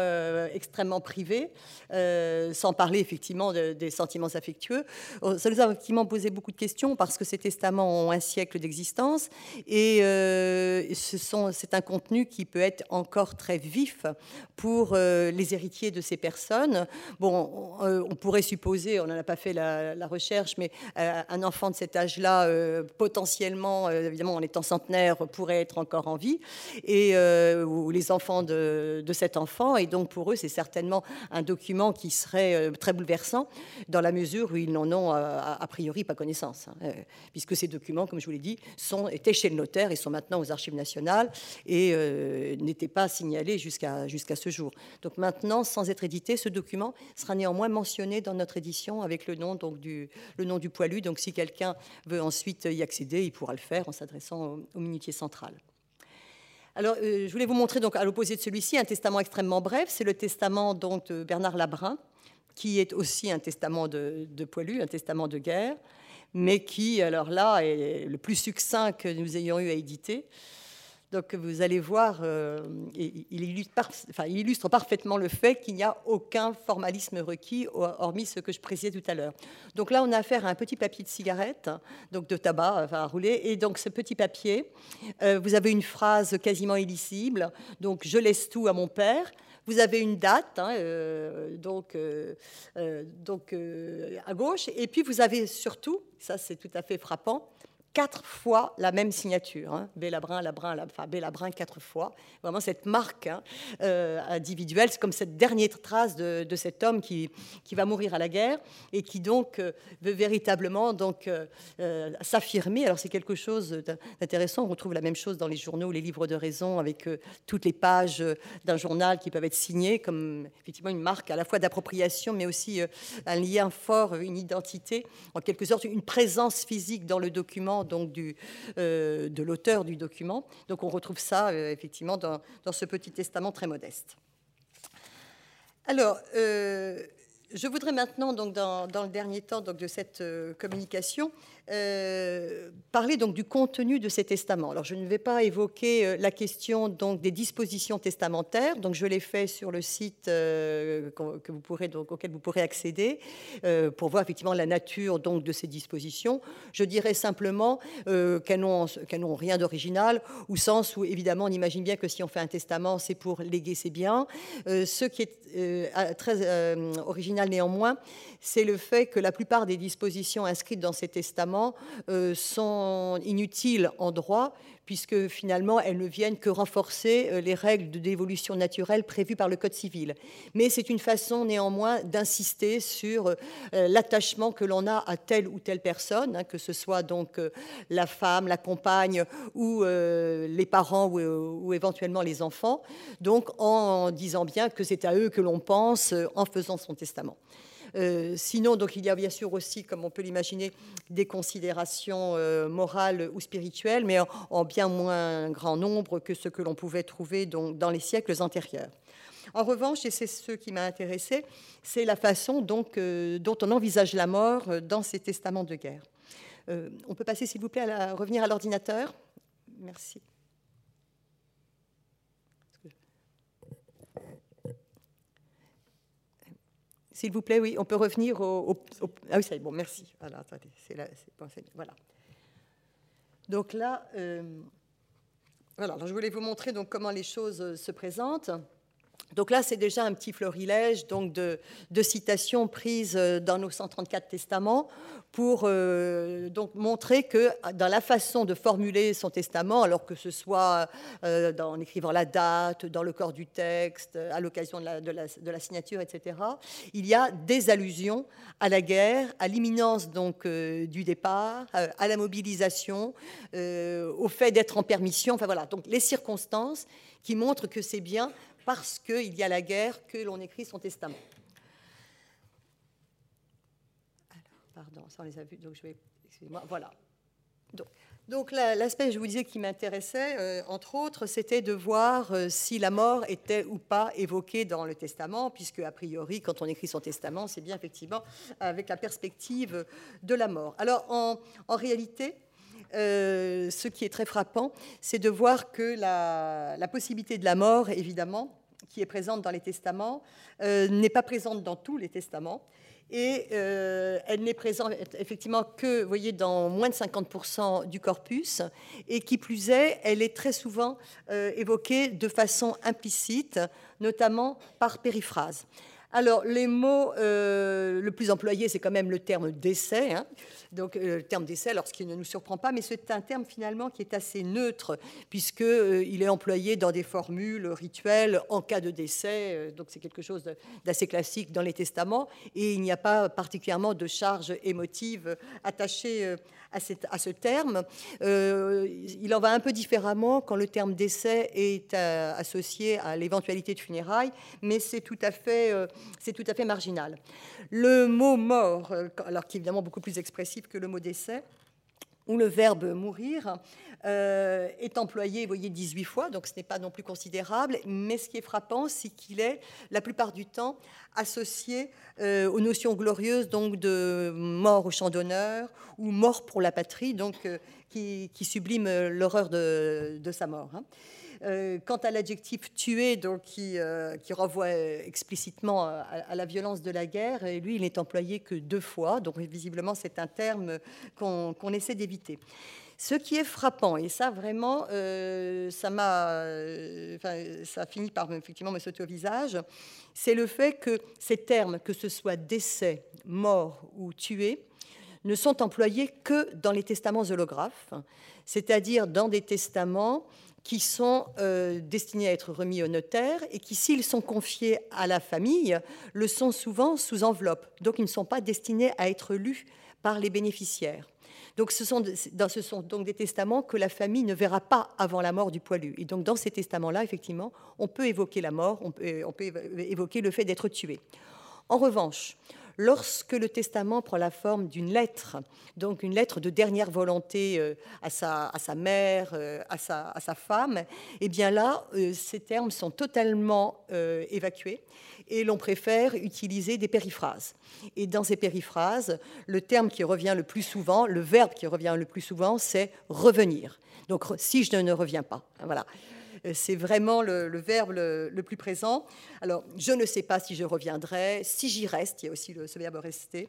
extrêmement privés, sans parler effectivement des sentiments affectueux. Ça nous a effectivement posé beaucoup de questions parce que ces testaments ont un siècle d'existence et c'est un contenu qui peut être encore très vif pour les héritiers de ces personnes. Bon, on, euh, pourrait supposer, on n'en a pas fait la, recherche, mais euh, un enfant de cet âge-là, euh, potentiellement, évidemment en étant centenaire, pourrait être encore en vie, et ou les enfants de, cet enfant. Et donc pour eux, c'est certainement un document qui serait très bouleversant, dans la mesure où ils n'en ont a, priori pas connaissance, hein, puisque ces documents, comme je vous l'ai dit, sont, étaient chez le notaire et sont maintenant aux archives nationales et n'étaient pas signalés jusqu'à jusqu'à ce jour. Donc maintenant, Maintenant, sans être édité, ce document sera néanmoins mentionné dans notre édition avec le nom, du, poilu. Donc si quelqu'un veut ensuite y accéder, il pourra le faire en s'adressant au, minutier central. Alors, euh, je voulais vous montrer donc à l'opposé de celui-ci un testament extrêmement bref. C'est le testament de Bernard Labrun, qui est aussi un testament de, de, poilu, un testament de guerre, mais qui, alors là, est le plus succinct que nous ayons eu à éditer. Donc vous allez voir, euh, il, illustre, parfaitement le fait qu'il n'y a aucun formalisme requis, hormis ce que je précisais tout à l'heure. Donc là, on a affaire à un petit papier de cigarette, donc de tabac à rouler, et donc ce petit papier, euh, vous avez une phrase quasiment illisible, donc je laisse tout à mon père. Vous avez une date, hein, euh, donc, donc à gauche, et puis vous avez surtout, ça c'est tout à fait frappant, quatre fois la même signature. Hein. Bellabrin, Labrin, enfin Bellabrin quatre fois. Vraiment cette marque hein, euh, individuelle, c'est comme cette dernière trace de, cet homme qui, qui, va mourir à la guerre et qui donc euh, veut véritablement donc euh, s'affirmer. Alors c'est quelque chose d'intéressant. On retrouve la même chose dans les journaux, les livres de raison, avec toutes les pages d'un journal qui peuvent être signées comme effectivement une marque à la fois d'appropriation, mais aussi un lien fort, une identité, en quelque sorte une présence physique dans le document donc euh, de l'auteur du document. Donc on retrouve ça euh, effectivement dans, ce petit testament très modeste. Alors, euh, je voudrais maintenant, dans, le dernier temps de cette communication, euh, parler donc du contenu de ces testaments. Alors je ne vais pas évoquer euh, la question donc des dispositions testamentaires. Donc je l'ai fait sur le site euh, que vous pourrez donc auquel vous pourrez accéder pour voir effectivement la nature donc de ces dispositions. Je dirais simplement qu'elles n'ont rien d'original, au sens où évidemment on imagine bien que si on fait un testament, c'est pour léguer ses biens. ce qui est très original néanmoins, c'est le fait que la plupart des dispositions inscrites dans ces testaments euh, sont inutiles en droit, puisque finalement elles ne viennent que renforcer euh, les règles de dévolution naturelle prévues par le Code civil. Mais c'est une façon néanmoins d'insister sur euh, l'attachement que l'on a à telle ou telle personne, hein, que ce soit donc la femme, la compagne ou les parents ou, ou, éventuellement les enfants, donc en disant bien que c'est à eux que l'on pense en faisant son testament. Euh, sinon, donc, il y a bien sûr aussi, comme on peut l'imaginer, des considérations euh, morales ou spirituelles, mais en, bien moins grand nombre que ce que l'on pouvait trouver dans les siècles antérieurs. En revanche, et c'est ce qui m'a intéressé, c'est la façon euh, dont on envisage la mort dans ces testaments de guerre. on peut passer, s'il vous plaît, à revenir à l'ordinateur. Merci. S'il vous plaît, oui, on peut revenir au. ah oui, c'est bon, merci. Voilà, attendez, c'est là, bon, voilà. Donc là, euh, voilà, alors je voulais vous montrer donc comment les choses euh, se présentent. Donc là, c'est déjà un petit florilège donc de, citations prises euh, dans nos 134 testaments pour euh, donc montrer que dans la façon de formuler son testament, alors que ce soit euh, en écrivant la date, dans le corps du texte, à l'occasion de la, signature, etc., il y a des allusions à la guerre, à l'imminence donc du départ, à la mobilisation, au fait d'être en permission, enfin voilà, donc les circonstances qui montrent que c'est bien parce qu'il y a la guerre que l'on écrit son testament. Alors, pardon, ça on les a vus, donc je vais. Excusez-moi, voilà. Donc, l'aspect, je vous disais, qui m'intéressait, euh, entre autres, c'était de voir euh, si la mort était ou pas évoquée dans le testament, puisque, a priori, quand on écrit son testament, c'est bien effectivement avec la perspective de la mort. Alors, en, réalité, euh, ce qui est très frappant, c'est de voir que la, la, possibilité de la mort, évidemment, qui est présente dans les testaments euh, n'est pas présente dans tous les testaments. Et euh, elle n'est présente effectivement que, voyez, dans moins de 50% du corpus. Et qui plus est, elle est très souvent euh, évoquée de façon implicite, notamment par périphrase. Alors, les mots le plus employé, c'est quand même le terme décès. Hein. Donc euh, le terme décès, alors ce qui ne nous surprend pas, mais c'est un terme finalement qui est assez neutre, puisqu'il euh, est employé dans des formules rituelles en cas de décès. Euh, donc c'est quelque chose d'assez classique dans les testaments, et il n'y a pas particulièrement de charge émotive attachée à, ce terme. Euh, il en va un peu différemment quand le terme décès est euh, associé à l'éventualité de funérailles, mais c'est tout, à fait, euh, tout à fait marginal. Le mot mort, alors qui est évidemment beaucoup plus expressif que le mot décès, où le verbe mourir euh, est employé, vous voyez, 18 fois, donc ce n'est pas non plus considérable, mais ce qui est frappant, c'est qu'il est la plupart du temps associé euh, aux notions glorieuses donc de mort au champ d'honneur ou mort pour la patrie, donc euh, qui, sublime l'horreur de, sa mort. Hein. Quant à l'adjectif tuer, donc qui, qui renvoie explicitement à, la violence de la guerre, et lui, il n'est employé que deux fois, donc visiblement c'est un terme qu'on essaie d'éviter. Ce qui est frappant, et ça vraiment, euh, ça m'a, euh, ça a fini par effectivement me sauter au visage, c'est le fait que ces termes, que ce soit décès, mort ou tué, ne sont employés que dans les testaments holographes, c'est-à-dire dans des testaments qui sont euh, destinés à être remis au notaire et qui, s'ils sont confiés à la famille, le sont souvent sous enveloppe. Donc, ils ne sont pas destinés à être lus par les bénéficiaires. Donc ce sont, donc des testaments que la famille ne verra pas avant la mort du poilu. Et donc dans ces testaments-là, effectivement, on peut évoquer la mort, on peut évoquer le fait d'être tué. En revanche, lorsque le testament prend la forme d'une lettre, donc une lettre de dernière volonté euh, à sa, à sa mère, euh, à sa, à sa, femme, eh bien là, euh, ces termes sont totalement évacués et l'on préfère utiliser des périphrases. Et dans ces périphrases, le terme qui revient le plus souvent, le verbe qui revient le plus souvent, c'est revenir. Donc si je ne reviens pas, voilà. Euh, c'est vraiment le, verbe le, plus présent. Alors, je ne sais pas si je reviendrai, si j'y reste, il y a aussi le, ce verbe rester,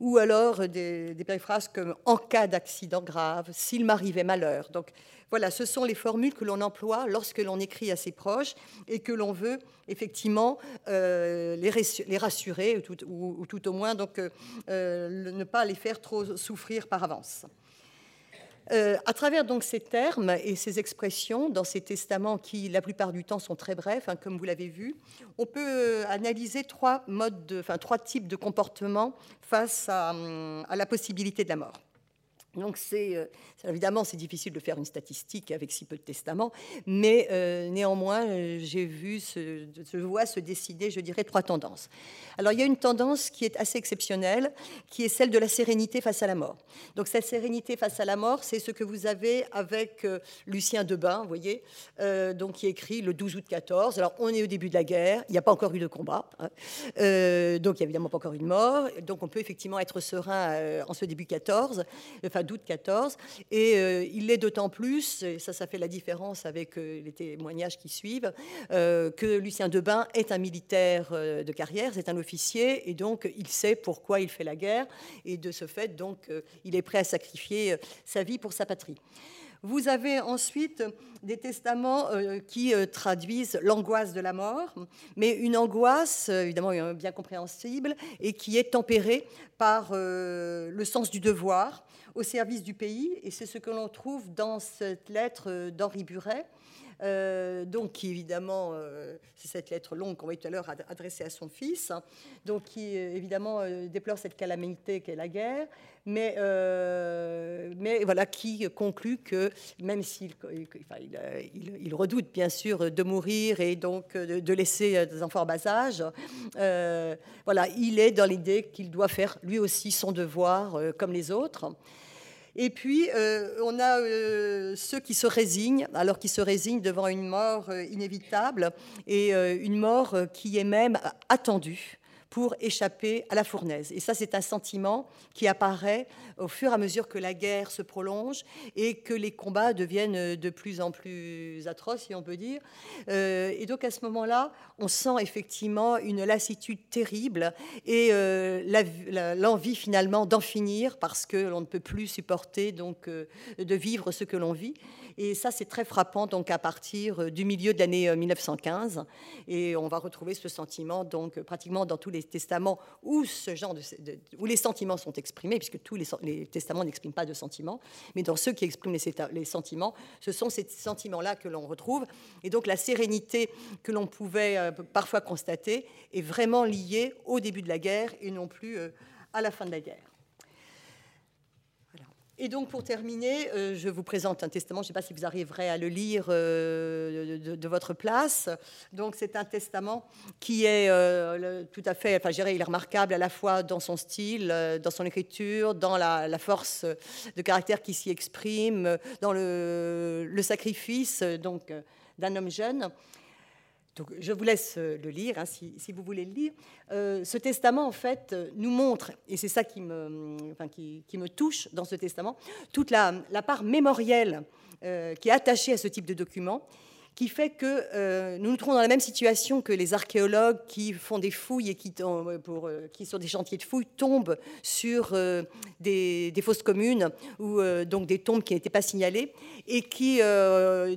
ou alors des, des périphrases comme en cas d'accident grave, s'il m'arrivait malheur. Donc, voilà, ce sont les formules que l'on emploie lorsque l'on écrit à ses proches et que l'on veut effectivement euh, les, rassurer ou tout, au moins donc, euh, ne pas les faire trop souffrir par avance. Euh, à travers donc ces termes et ces expressions dans ces testaments qui, la plupart du temps, sont très brefs, hein, comme vous l'avez vu, on peut euh, analyser trois modes, de, enfin trois types de comportements face à, à la possibilité de la mort. Donc c'est euh, évidemment c'est difficile de faire une statistique avec si peu de testaments, mais euh, néanmoins euh, j'ai vu, je vois se décider, je dirais, trois tendances. Alors il y a une tendance qui est assez exceptionnelle, qui est celle de la sérénité face à la mort. Donc cette sérénité face à la mort, c'est ce que vous avez avec Lucien Debain, vous voyez, donc qui écrit le 12 août 14. Alors on est au début de la guerre, il n'y a pas encore eu de combat, hein. donc il n'y a évidemment pas encore eu de mort, donc on peut effectivement être serein en ce début 14, enfin d'août 14. Et euh, il l'est d'autant plus, et ça, ça fait la différence avec euh, les témoignages qui suivent, euh, que Lucien Debain est un militaire de carrière, c'est un officier, et donc il sait pourquoi il fait la guerre, et de ce fait, donc, il est prêt à sacrifier sa vie pour sa patrie. Vous avez ensuite des testaments qui traduisent l'angoisse de la mort, mais une angoisse évidemment bien compréhensible et qui est tempérée par le sens du devoir, au service du pays. Et c'est ce que l'on trouve dans cette lettre d'Henri Buret. Euh, donc qui évidemment, euh, c'est cette lettre longue qu'on voyait tout à l'heure adressée à son fils, hein. donc qui euh, évidemment déplore cette calamité qu'est la guerre, mais, mais voilà, qui conclut que même s'il il, redoute bien sûr de mourir et donc de, laisser des enfants en bas âge, voilà, il est dans l'idée qu'il doit faire lui aussi son devoir comme les autres. Et puis, euh, on a euh, ceux qui se résignent, alors qu'ils se résignent devant une mort euh, inévitable et une mort qui est même attendue pour échapper à la fournaise. Et ça, c'est un sentiment qui apparaît au fur et à mesure que la guerre se prolonge et que les combats deviennent de plus en plus atroces, si on peut dire. Euh, et donc, à ce moment-là, on sent effectivement une lassitude terrible et euh, l'envie finalement d'en finir parce que l'on ne peut plus supporter donc euh, de vivre ce que l'on vit. Et ça, c'est très frappant donc à partir du milieu de l'année 1915. Et on va retrouver ce sentiment donc pratiquement dans tous les testaments où, ce genre de, où les sentiments sont exprimés, puisque tous les, testaments n'expriment pas de sentiments, mais dans ceux qui expriment les, sentiments, ce sont ces sentiments-là que l'on retrouve. Et donc la sérénité que l'on pouvait euh, parfois constater est vraiment liée au début de la guerre et non plus euh, à la fin de la guerre. Et donc, pour terminer, euh, je vous présente un testament. Je ne sais pas si vous arriverez à le lire euh, de, votre place. Donc, c'est un testament qui est euh, tout à fait, enfin, je il est remarquable à la fois dans son style, dans son écriture, dans la, force de caractère qui s'y exprime, dans le, le sacrifice donc d'un homme jeune je vous laisse euh, le lire, hein, si, vous voulez le lire. Euh, ce testament, en fait, euh, nous montre, et c'est ça qui me, qui, me, touche dans ce testament, toute la, part mémorielle qui est attachée à ce type de document, qui fait que nous nous trouvons dans la même situation que les archéologues qui font des fouilles et qui, pour, qui sur des chantiers de fouilles, tombent sur des, des, fosses communes ou donc des tombes qui n'étaient pas signalées et qui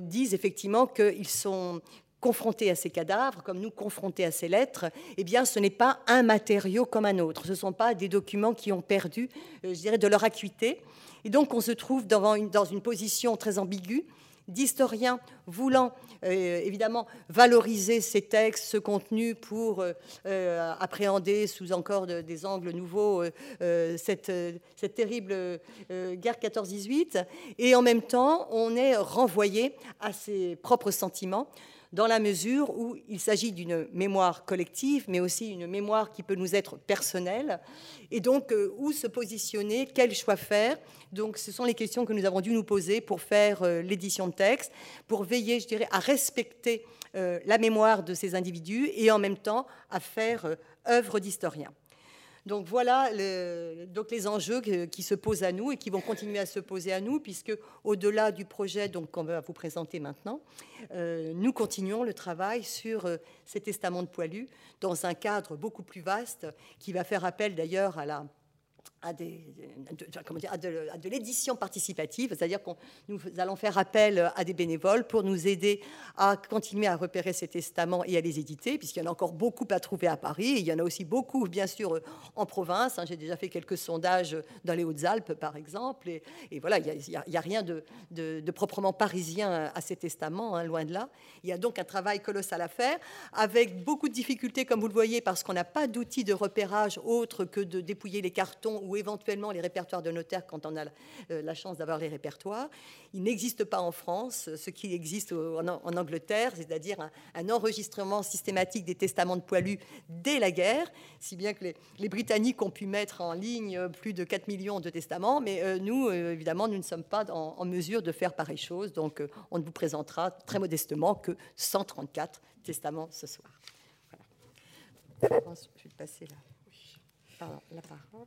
disent effectivement qu'ils sont confrontés à ces cadavres, comme nous confrontés à ces lettres, eh bien, ce n'est pas un matériau comme un autre. Ce ne sont pas des documents qui ont perdu, euh, je de leur acuité. Et donc, on se trouve dans une, dans une position très ambiguë d'historiens voulant euh, évidemment valoriser ces textes, ce contenu pour euh, appréhender sous encore des angles nouveaux cette, cette, terrible guerre 14-18. Et en même temps, on est renvoyé à ses propres sentiments dans la mesure où il s'agit d'une mémoire collective, mais aussi une mémoire qui peut nous être personnelle, et donc euh, où se positionner, quel choix faire? Donc ce sont les questions que nous avons dû nous poser pour faire euh, l'édition de texte, pour veiller, je dirais, à respecter euh, la mémoire de ces individus et en même temps à faire œuvre d'historien. Donc voilà donc les enjeux qui se posent à nous et qui vont continuer à se poser à nous, puisque au-delà du projet qu'on va vous présenter maintenant, euh, nous continuons le travail sur euh, ces testaments de poilus dans un cadre beaucoup plus vaste qui va faire appel d'ailleurs à la à, de, l'édition participative, c'est-à-dire que nous allons faire appel à des bénévoles pour nous aider à continuer à repérer ces testaments et à les éditer, puisqu'il y en a encore beaucoup à trouver à Paris. Il y en a aussi beaucoup, bien sûr, en province. Hein. J'ai déjà fait quelques sondages dans les Hautes-Alpes, par exemple. Et, voilà, il n'y a, rien de, proprement parisien à ces testaments, hein, loin de là. Il y a donc un travail colossal à faire, avec beaucoup de difficultés, comme vous le voyez, parce qu'on n'a pas d'outils de repérage autre que de dépouiller les cartons éventuellement les répertoires de notaires quand on a euh, la chance d'avoir les répertoires. Il n'existe pas en France ce qui existe en, Angleterre, c'est-à-dire un, enregistrement systématique des testaments de poilus dès la guerre, si bien que les, Britanniques ont pu mettre en ligne plus de 4 millions de testaments, mais euh, nous, euh, évidemment, nous ne sommes pas en, mesure de faire pareille chose, donc on ne vous présentera très modestement que 134 testaments ce soir. Voilà. Je vais passer là. la parole.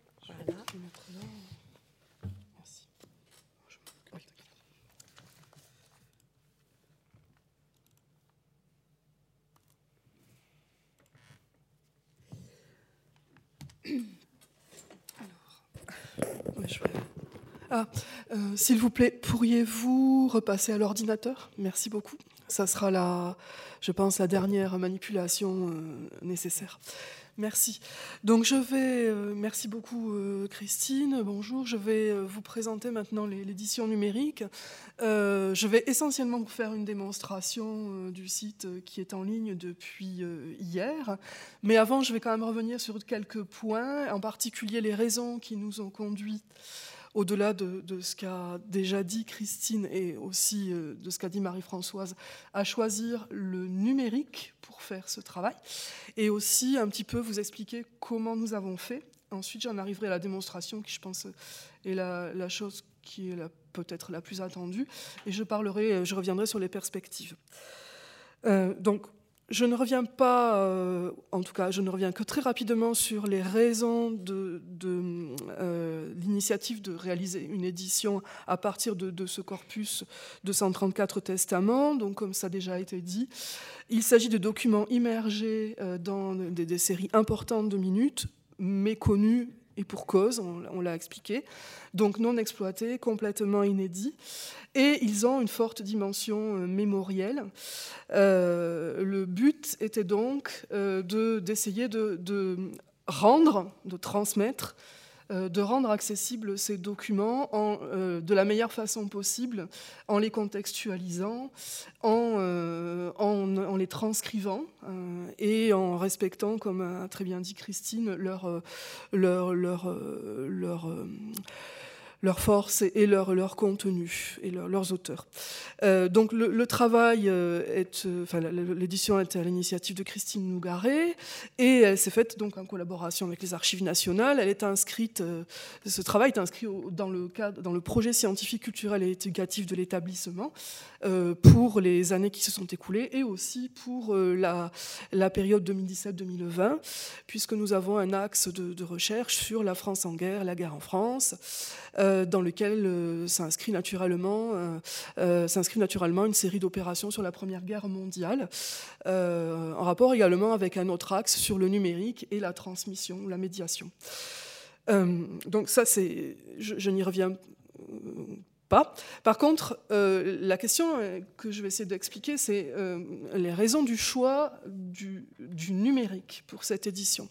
Merci. Ah, euh, s'il vous plaît, pourriez-vous repasser à l'ordinateur? Merci beaucoup. Ça sera la, je pense, la dernière manipulation euh, nécessaire. Merci. Donc je vais, euh, merci beaucoup euh, Christine, bonjour. Je vais euh, vous présenter maintenant l'édition numérique. je vais essentiellement vous faire une démonstration du site qui est en ligne depuis hier. Mais avant, je vais quand même revenir sur quelques points, en particulier les raisons qui nous ont conduits au-delà de, ce qu'a déjà dit Christine et aussi euh, de ce qu'a dit Marie-Françoise, à choisir le numérique pour faire ce travail et aussi un petit peu vous expliquer comment nous avons fait. Ensuite, j'en arriverai à la démonstration qui, je pense, est la, chose qui est peut-être la plus attendue et je parlerai, je reviendrai sur les perspectives. Euh, donc, je ne reviens pas, euh, en tout cas, je ne reviens que très rapidement sur les raisons de, euh, l'initiative de réaliser une édition à partir de, ce corpus de 134 testaments. Donc, comme ça a déjà été dit, il s'agit de documents immergés euh, dans des, séries importantes de minutes, méconnus et pour cause, on, l'a expliqué, donc non exploités, complètement inédits, et ils ont une forte dimension euh, mémorielle. Euh, le but était donc euh, d'essayer de, rendre, de transmettre de rendre accessibles ces documents euh, de la meilleure façon possible, en les contextualisant, en, euh, les transcrivant et en respectant, comme a très bien dit Christine, leur, leur, leur, leur leur force et leur, leur contenu et leurs auteurs. Euh, donc le, travail euh, est, euh, enfin l'édition est à l'initiative de Christine Nougaret et elle s'est faite donc en collaboration avec les Archives nationales. Elle est inscrite, ce travail est inscrit dans le cadre, dans le projet scientifique, culturel et éducatif de l'établissement pour les années qui se sont écoulées et aussi pour la, la période 2017-2020, puisque nous avons un axe de, de, recherche sur la France en guerre, la guerre en France. Dans lequel euh, s'inscrit naturellement, euh, naturellement une série d'opérations sur la Première Guerre mondiale, en rapport également avec un autre axe sur le numérique et la transmission, la médiation. donc ça, c'est, je, n'y reviens pas. Par contre, la question que je vais essayer d'expliquer, c'est les raisons du choix du, numérique pour cette édition.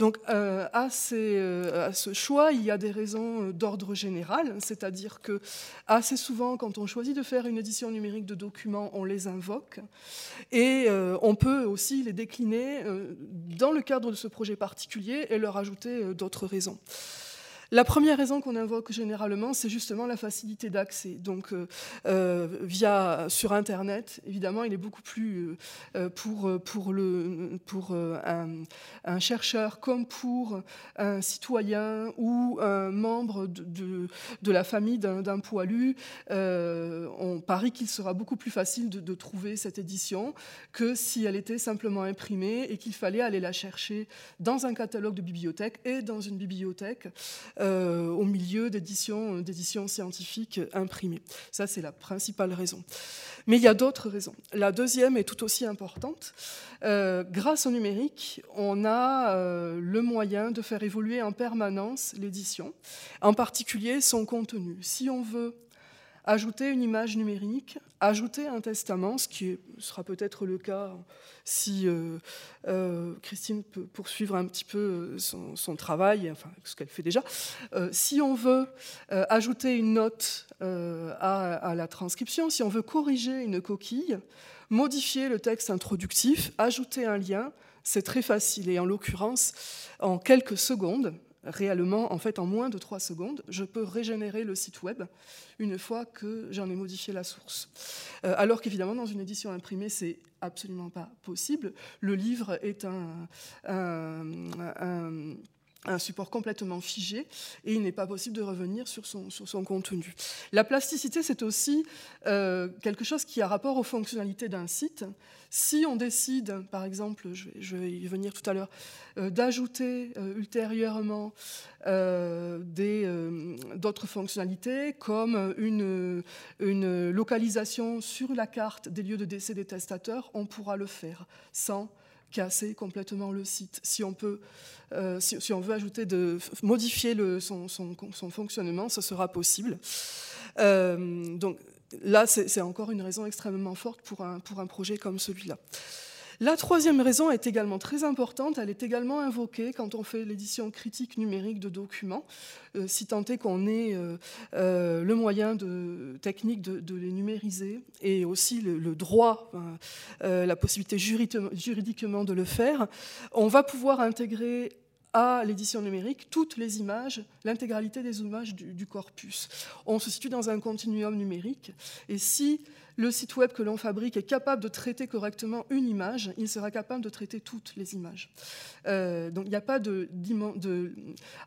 Donc euh, euh, à, ce choix, il y a des raisons euh, d'ordre général, c'est-à-dire que assez souvent, quand on choisit de faire une édition numérique de documents, on les invoque et on peut aussi les décliner dans le cadre de ce projet particulier et leur ajouter d'autres raisons. La première raison qu'on invoque généralement, c'est justement la facilité d'accès. Donc, euh, euh, via sur Internet, évidemment, il est beaucoup plus euh, pour, pour, le, pour un, chercheur comme pour un citoyen ou un membre de, de, la famille d'un poilu. on parie qu'il sera beaucoup plus facile de, de trouver cette édition que si elle était simplement imprimée et qu'il fallait aller la chercher dans un catalogue de bibliothèque et dans une bibliothèque euh, au milieu d'éditions, euh, scientifiques imprimées. Ça, c'est la principale raison. Mais il y a d'autres raisons. La deuxième est tout aussi importante. Euh, grâce au numérique, on a le moyen de faire évoluer en permanence l'édition, en particulier son contenu. Si on veut ajouter une image numérique, ajouter un testament, ce qui sera peut-être le cas si euh, euh, Christine peut poursuivre un petit peu son, travail, enfin ce qu'elle fait déjà. Euh, si on veut ajouter une note à, la transcription, si on veut corriger une coquille, modifier le texte introductif, ajouter un lien, c'est très facile. Et en l'occurrence, en quelques secondes, réellement, en fait, en moins de trois secondes, je peux régénérer le site web une fois que j'en ai modifié la source. Euh, alors qu'évidemment, dans une édition imprimée, c'est absolument pas possible. Le livre est un, support complètement figé et il n'est pas possible de revenir sur son, sur son contenu. La plasticité, c'est aussi euh, quelque chose qui a rapport aux fonctionnalités d'un site. Si on décide, par exemple, je vais, y venir tout à l'heure, euh, d'ajouter euh, ultérieurement d'autres fonctionnalités comme une, localisation sur la carte des lieux de décès des testateurs, on pourra le faire sans casser complètement le site. Si on, peut, euh, si, on veut ajouter de modifier son, fonctionnement, ce sera possible. Euh, donc là, c'est encore une raison extrêmement forte pour un, pour un projet comme celui-là. La troisième raison est également très importante, elle est également invoquée quand on fait l'édition critique numérique de documents, euh, si tant est qu'on ait euh, euh, le moyen de, technique de, les numériser et aussi le, droit, la possibilité juridiquement de le faire, on va pouvoir intégrer à l'édition numérique toutes les images, l'intégralité des images du, corpus. On se situe dans un continuum numérique et si le site web que l'on fabrique est capable de traiter correctement une image, il sera capable de traiter toutes les images. Euh, donc il n'y a pas de,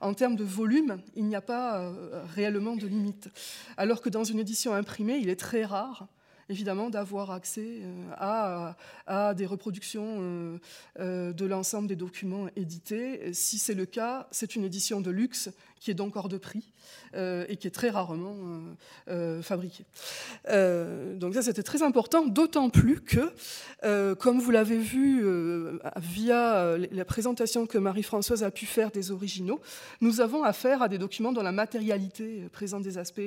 en termes de volume, il n'y a pas euh, réellement de limite. Alors que dans une édition imprimée, il est très rare évidemment d'avoir accès euh, à, des reproductions de l'ensemble des documents édités. Si c'est le cas, c'est une édition de luxe qui est donc hors de prix. Euh, et qui est très rarement euh, euh, fabriqué. donc ça, c'était très important, d'autant plus que, comme vous l'avez vu via la présentation que Marie-Françoise a pu faire des originaux, nous avons affaire à des documents dont la matérialité présente des aspects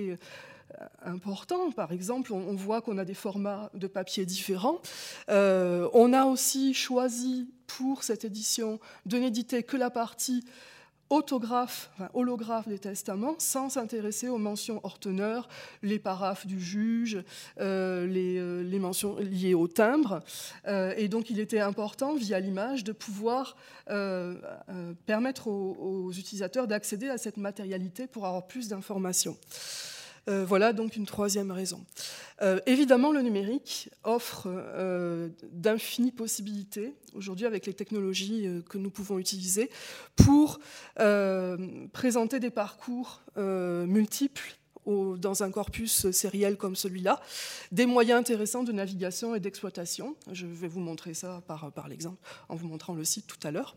importants. Par exemple, on, voit qu'on a des formats de papier différents. on a aussi choisi pour cette édition de n'éditer que la partie autographe, holographe des testaments, sans s'intéresser aux mentions orteneurs, les paraphes du juge, euh, euh, les, mentions liées au timbre. Euh, et donc il était important, via l'image, de pouvoir permettre aux utilisateurs d'accéder à cette matérialité pour avoir plus d'informations. Euh, voilà donc une troisième raison. Euh, évidemment, le numérique offre euh, d'infinies possibilités aujourd'hui avec les technologies que nous pouvons utiliser pour présenter des parcours multiples dans un corpus sériel comme celui-là, des moyens intéressants de navigation et d'exploitation. Je vais vous montrer ça par, par l'exemple en vous montrant le site tout à l'heure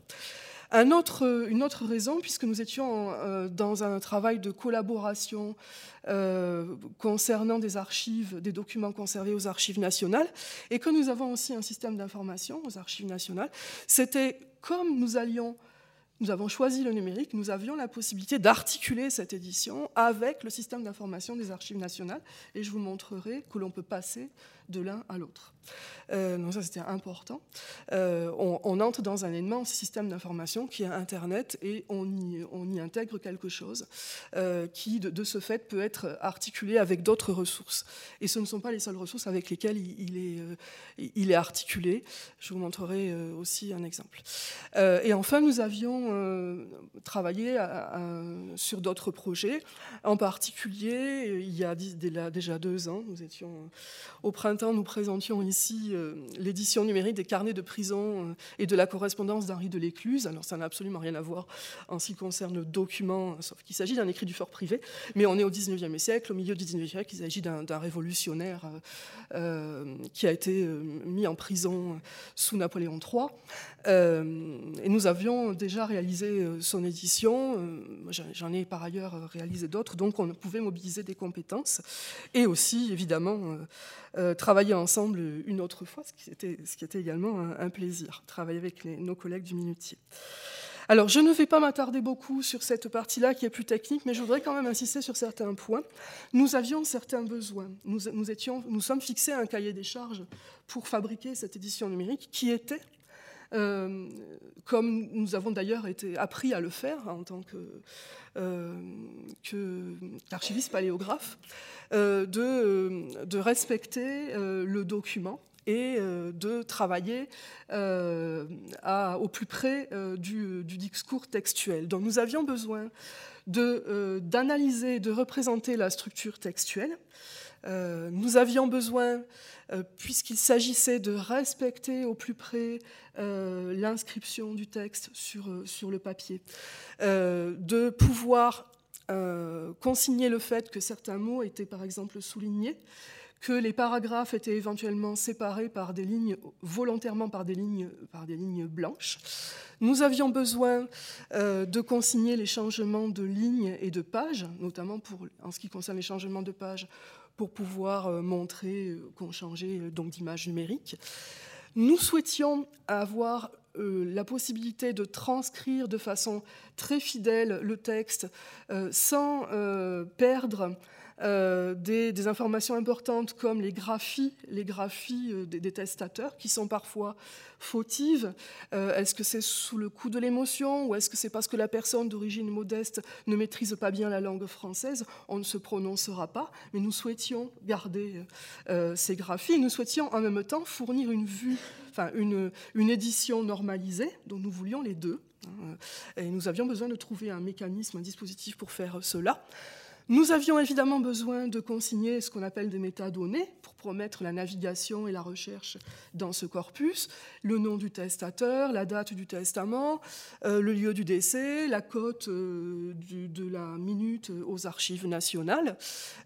une autre raison, puisque nous étions euh, dans un travail de collaboration euh, concernant des archives, des documents conservés aux archives nationales, et que nous avons aussi un système d'information aux archives nationales, c'était comme nous allions nous avons choisi le numérique, nous avions la possibilité d'articuler cette édition avec le système d'information des archives nationales, et je vous montrerai que l'on peut passer de l'un à l'autre. Euh, donc ça, c'était important. Euh, on, entre dans un immense système d'information qui est Internet et on y, on y intègre quelque chose euh, qui, de, ce fait, peut être articulé avec d'autres ressources. Et ce ne sont pas les seules ressources avec lesquelles il, est, il est articulé. Je vous montrerai aussi un exemple. et enfin, nous avions travaillé sur d'autres projets. En particulier, il y a déjà deux ans, nous étions au printemps, nous présentions ici euh, l'édition numérique des carnets de prison euh, et de la correspondance d'Henri de l'Écluse. Alors ça n'a absolument rien à voir en ce qui concerne le document, sauf qu'il s'agit d'un écrit du fort privé, mais on est au 19e siècle, au milieu du 19e siècle, il s'agit d'un révolutionnaire euh, qui a été mis en prison sous Napoléon III. et nous avions déjà réalisé son édition, j'en ai par ailleurs réalisé d'autres, donc on pouvait mobiliser des compétences. Et aussi évidemment travailler ensemble une autre fois, ce qui était, également un, plaisir, travailler avec nos collègues du Minutier. Alors, je ne vais pas m'attarder beaucoup sur cette partie-là qui est plus technique, mais je voudrais quand même insister sur certains points. Nous avions certains besoins. Nous, nous, étions, nous sommes fixés un cahier des charges pour fabriquer cette édition numérique qui était euh, comme nous avons d'ailleurs été appris à le faire en tant que, euh, qu'archiviste paléographe, euh, de, respecter le document et de travailler au plus près du, discours textuel. Donc nous avions besoin d'analyser, de, représenter la structure textuelle. Nous avions besoin, puisqu'il s'agissait de respecter au plus près l'inscription du texte sur, le papier, de pouvoir consigner le fait que certains mots étaient par exemple soulignés, que les paragraphes étaient éventuellement séparés par des lignes, volontairement par des lignes, par des lignes blanches. Nous avions besoin euh, de consigner les changements de lignes et de pages, notamment pour, en ce qui concerne les changements de pages, pour pouvoir euh, montrer euh, qu'on changeait donc d'image numérique. Nous souhaitions avoir la possibilité de transcrire de façon très fidèle le texte sans perdre euh, des, informations importantes comme les graphies, les graphies euh, des, testateurs qui sont parfois fautives. Euh, est-ce que c'est sous le coup de l'émotion ou est-ce que c'est parce que la personne d'origine modeste ne maîtrise pas bien la langue française? On ne se prononcera pas, mais nous souhaitions garder ces graphies. Nous souhaitions en même temps fournir une vue, enfin une, une édition normalisée, dont nous voulions les deux. Hein. Et nous avions besoin de trouver un mécanisme, un dispositif pour faire cela. Nous avions évidemment besoin de consigner ce qu'on appelle des métadonnées pour promettre la navigation et la recherche dans ce corpus, le nom du testateur, la date du testament, euh, le lieu du décès, la cote euh, de la minute aux archives nationales.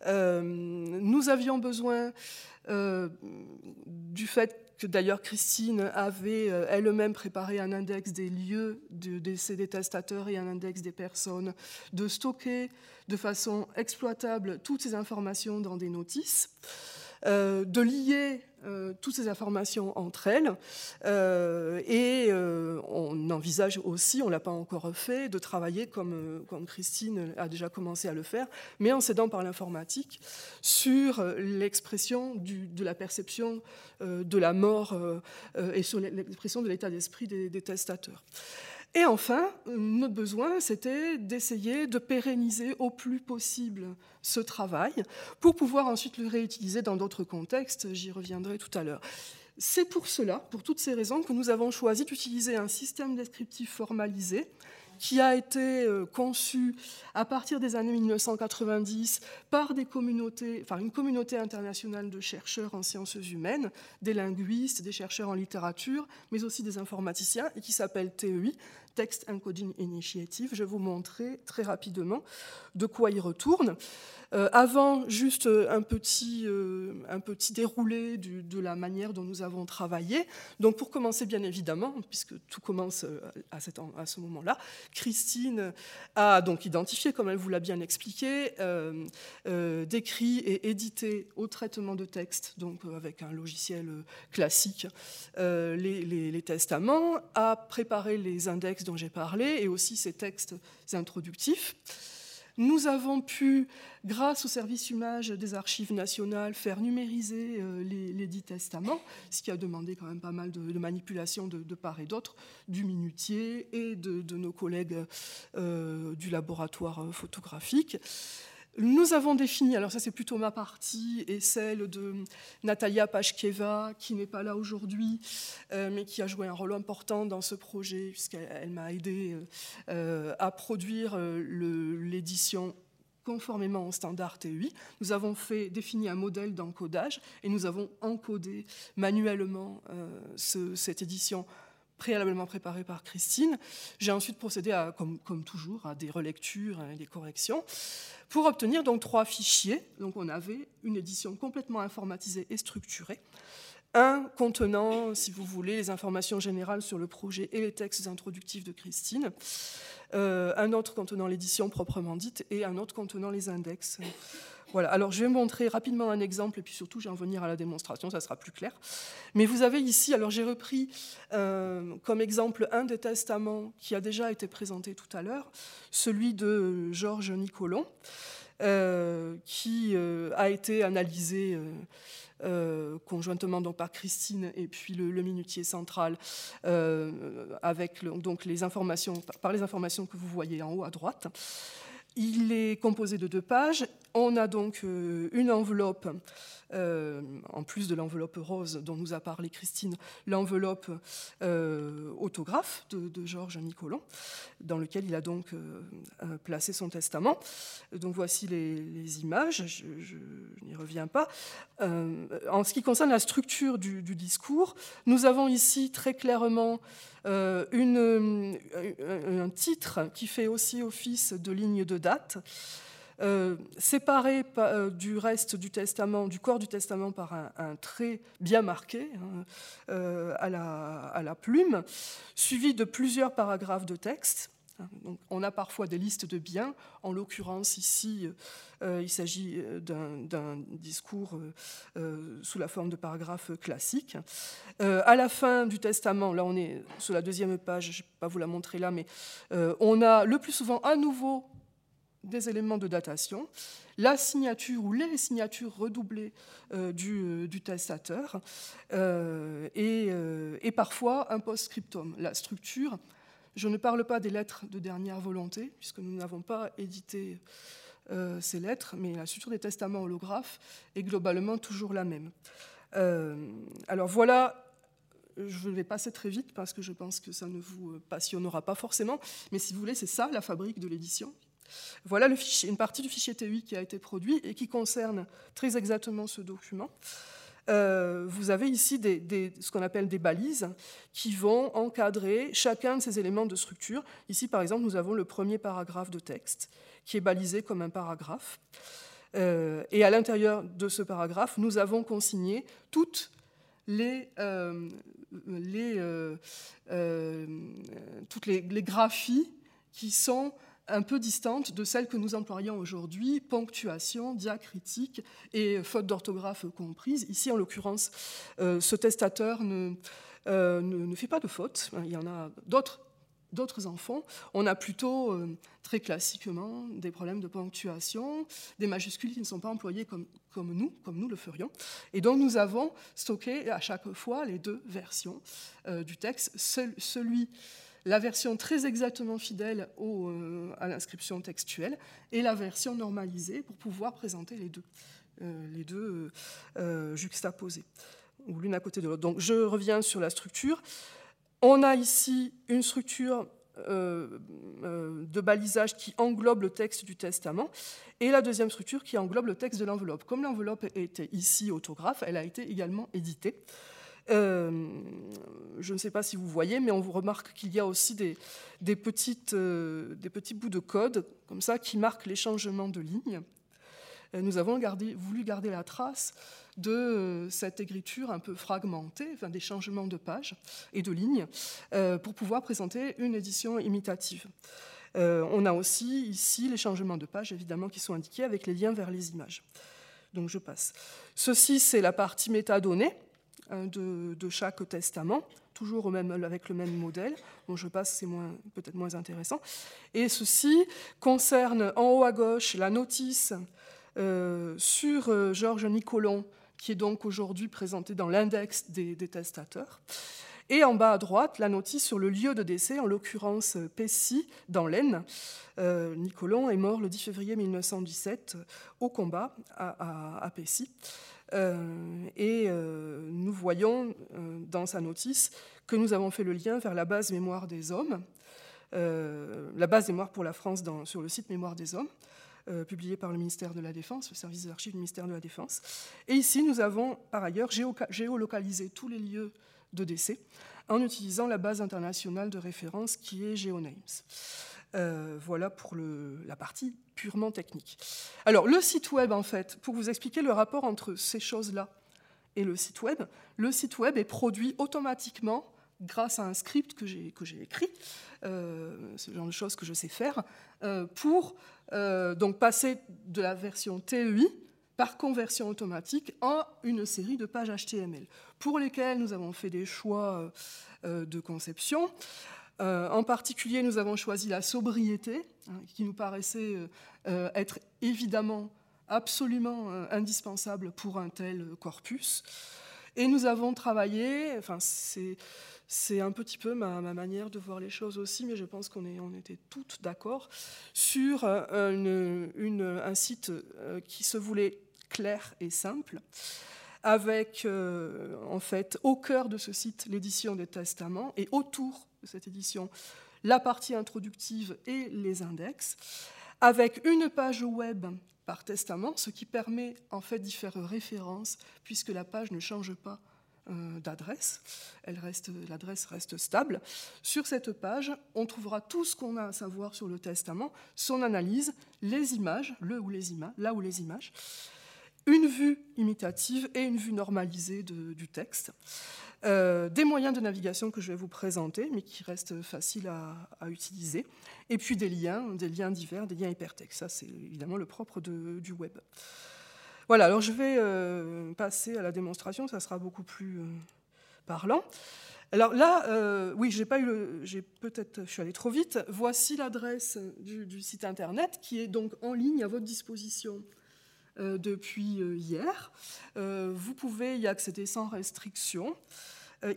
Euh, nous avions besoin du fait d'ailleurs Christine avait euh, elle-même préparé un index des lieux de décès des testateurs et un index des personnes, de stocker de façon exploitable toutes ces informations dans des notices. Euh, de lier euh, toutes ces informations entre elles. Euh, et on envisage aussi, on ne l'a pas encore fait, de travailler comme, comme Christine a déjà commencé à le faire, mais en s'aidant par l'informatique sur l'expression de la perception de la mort et sur l'expression de l'état d'esprit des, des testateurs. Et enfin, notre besoin, c'était d'essayer de pérenniser au plus possible ce travail pour pouvoir ensuite le réutiliser dans d'autres contextes. J'y reviendrai tout à l'heure. C'est pour cela, pour toutes ces raisons, que nous avons choisi d'utiliser un système descriptif formalisé qui a été euh, conçu à partir des années 1990 par une communauté internationale de chercheurs en sciences humaines, des linguistes, des chercheurs en littérature, mais aussi des informaticiens, et qui s'appelle TEI, Text Encoding Initiative. Je vais vous montrer très rapidement de quoi il retourne. Euh, avant, juste euh, un petit, euh, un petit déroulé de la manière dont nous avons travaillé. Donc, pour commencer, bien évidemment, puisque tout commence à, à ce moment-là, Christine a donc identifié, comme elle vous l'a bien expliqué, décrit et édité au traitement de texte, donc avec un logiciel classique, les, les, les testaments, a préparé les index dont j'ai parlé et aussi ces textes introductifs. Nous avons pu, grâce au service image des archives nationales, faire numériser euh, les, dix testaments, ce qui a demandé quand même pas mal de, manipulations de, part et d'autre, du minutier et de, nos collègues euh, du laboratoire euh, photographique. Nous avons défini, alors ça c'est plutôt ma partie et celle de Natalia Pashkeva, qui n'est pas là aujourd'hui, euh, mais qui a joué un rôle important dans ce projet, puisqu'elle m'a aidé euh, à produire euh, l'édition conformément au standard TUI. Nous avons fait, défini un modèle d'encodage et nous avons encodé manuellement cette édition préalablement préparée par Christine. J'ai ensuite procédé, à, comme, toujours, à des relectures et des corrections pour obtenir donc trois fichiers. Donc on avait une édition complètement informatisée et structurée. Un contenant, si vous voulez, les informations générales sur le projet et les textes introductifs de Christine. Euh, un autre contenant l'édition proprement dite et un autre contenant les index. Alors je vais montrer rapidement un exemple et puis surtout je vais en venir à la démonstration, ça sera plus clair. Mais vous avez ici, alors j'ai repris euh, comme exemple un des testaments qui a déjà été présenté tout à l'heure, celui de Georges Nicolon, euh, qui euh, a été analysé conjointement donc, par Christine et puis le, minutier central avec donc les informations, par les informations que vous voyez en haut à droite. Il est composé de deux pages. On a donc euh, une enveloppe, euh, en plus de l'enveloppe rose dont nous a parlé Christine, l'enveloppe euh, autographe de, Georges Nicolon, dans lequel il a donc placé son testament. Donc voici les, images, je, n'y reviens pas. en ce qui concerne la structure du, discours, nous avons ici très clairement un titre qui fait aussi office de ligne de date. Euh, séparé euh, du reste du testament, du corps du testament par un, trait bien marqué hein, euh, à, la, plume, suivi de plusieurs paragraphes de texte. Donc, on a parfois des listes de biens. En l'occurrence, ici, il s'agit d'un discours sous la forme de paragraphes classiques. à la fin du testament, là on est sur la deuxième page, je ne vais pas vous la montrer là, mais on a le plus souvent à nouveau des éléments de datation, la signature ou les signatures redoublées euh, du, du, testateur euh, et, euh, et, parfois un post-scriptum. La structure, je ne parle pas des lettres de dernière volonté, puisque nous n'avons pas édité ces lettres, mais la structure des testaments holographes est globalement toujours la même. alors voilà je vais passer très vite parce que je pense que ça ne vous passionnera pas forcément, mais si vous voulez, c'est ça la fabrique de l'édition. Voilà une partie du fichier TUI qui a été produit et qui concerne très exactement ce document. Euh, vous avez ici ce qu'on appelle des balises qui vont encadrer chacun de ces éléments de structure. Ici, par exemple, nous avons le premier paragraphe de texte qui est balisé comme un paragraphe. Euh, et à l'intérieur de ce paragraphe, nous avons consigné toutes les, euh, graphies qui sont un peu distante de celle que nous employons aujourd'hui, ponctuation, diacritique et faute d'orthographe comprise. Ici, en l'occurrence, euh, ce testateur euh, ne, ne, fait pas de faute. Il y en a d'autres. D'autres enfants, on a plutôt euh, très classiquement des problèmes de ponctuation, des majuscules qui ne sont pas employées comme, comme nous, comme nous le ferions. Et donc nous avons stocké à chaque fois les deux versions du texte, celui la version très exactement fidèle au, à l'inscription textuelle et la version normalisée pour pouvoir présenter les deux, les deux juxtaposés, ou l'une à côté de l'autre. Donc je reviens sur la structure. On a ici une structure euh, euh, de balisage qui englobe le texte du testament, et la deuxième structure qui englobe le texte de l'enveloppe. Comme l'enveloppe était ici autographe, elle a été également éditée. Euh, je ne sais pas si vous voyez, mais on vous remarque qu'il y a aussi des, des petits bouts de code comme ça qui marquent les changements de ligne. Nous avons voulu garder la trace de euh, cette écriture un peu fragmentée, des changements de pages et de lignes, euh, pour pouvoir présenter une édition imitative. Euh, on a aussi ici les changements de pages, évidemment, qui sont indiqués avec les liens vers les images. Donc je passe. Ceci, c'est la partie métadonnée hein, de, chaque testament, toujours avec le même modèle. Bon, je passe, c'est peut-être moins intéressant. Et ceci concerne en haut à gauche la notice sur Georges Nicolon, qui est donc aujourd'hui présenté dans l'index des, testateurs. Et en bas à droite, la notice sur le lieu de décès, en l'occurrence Pessy, dans l'Aisne. Euh, Nicolon est mort le 10 février 1917 au combat à, Pessy. Euh, et euh, nous voyons dans sa notice que nous avons fait le lien vers la base mémoire des hommes, la base mémoire pour la France sur le site Mémoire des hommes, euh, publié par le ministère de la Défense, le service des archives du ministère de la Défense. Et ici, nous avons par ailleurs géolocalisé tous les lieux de décès en utilisant la base internationale de référence qui est GeoNames. Euh, voilà pour la partie purement technique. Alors, le site web, en fait, pour vous expliquer le rapport entre ces choses-là et le site web, le site web est produit automatiquement grâce à un script que j'ai écrit, euh, ce genre de choses que je sais faire, euh, pour donc passer de la version TEI par conversion automatique en une série de pages HTML, pour lesquelles nous avons fait des choix de conception. En particulier, nous avons choisi la sobriété, hein, qui nous paraissait être évidemment absolument indispensable pour un tel corpus. Et nous avons travaillé, enfin c'est un petit peu ma, manière de voir les choses aussi, mais je pense qu'on on était toutes d'accord sur euh, un site euh, qui se voulait clair et simple, avec euh, en fait au cœur de ce site l'édition des testaments et autour de cette édition la partie introductive et les index, avec une page web par testament, ce qui permet en fait d'y faire référence puisque la page ne change pas euh, d'adresse. L'adresse reste stable. Sur cette page, on trouvera tout ce qu'on a à savoir sur le testament, son analyse, les images, le ou les images, là où les images, une vue imitative et une vue normalisée du texte. Euh, des moyens de navigation que je vais vous présenter, mais qui restent faciles à, utiliser, et puis des liens, des liens divers, des liens hypertextes. Ça, c'est évidemment le propre du web. Voilà, alors je vais euh, passer à la démonstration, ça sera beaucoup plus euh, parlant. Alors là, euh, oui, j'ai pas eu j'ai peut-être, je suis allé trop vite. Voici l'adresse du, site internet qui est donc en ligne à votre disposition depuis hier. vous pouvez y accéder sans restriction.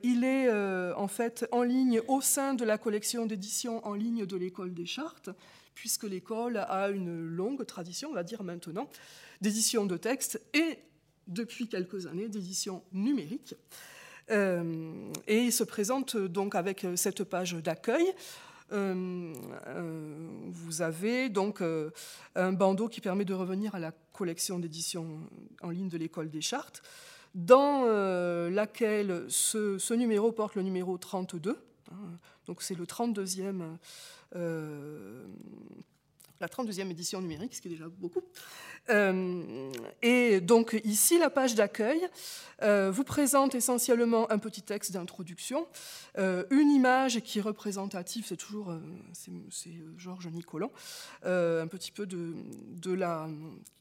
Il est en fait en ligne au sein de la collection d'édition en ligne de l'école des chartes, puisque l'école a une longue tradition, on va dire maintenant, d'édition de texte et depuis quelques années d'édition numérique. Euh, et il se présente donc avec cette page d'accueil. Euh, euh, vous avez donc un bandeau qui permet de revenir à la collection d'édition en ligne de l'école des chartes, dans laquelle ce, numéro porte le numéro 32. Hein. donc c'est le 32e la 32e édition numérique, ce qui est déjà beaucoup. Euh, et donc ici, la page d'accueil euh, vous présente essentiellement un petit texte d'introduction, euh, une image qui est représentative, c'est toujours c'est Georges Nicolan, un petit peu de, de, la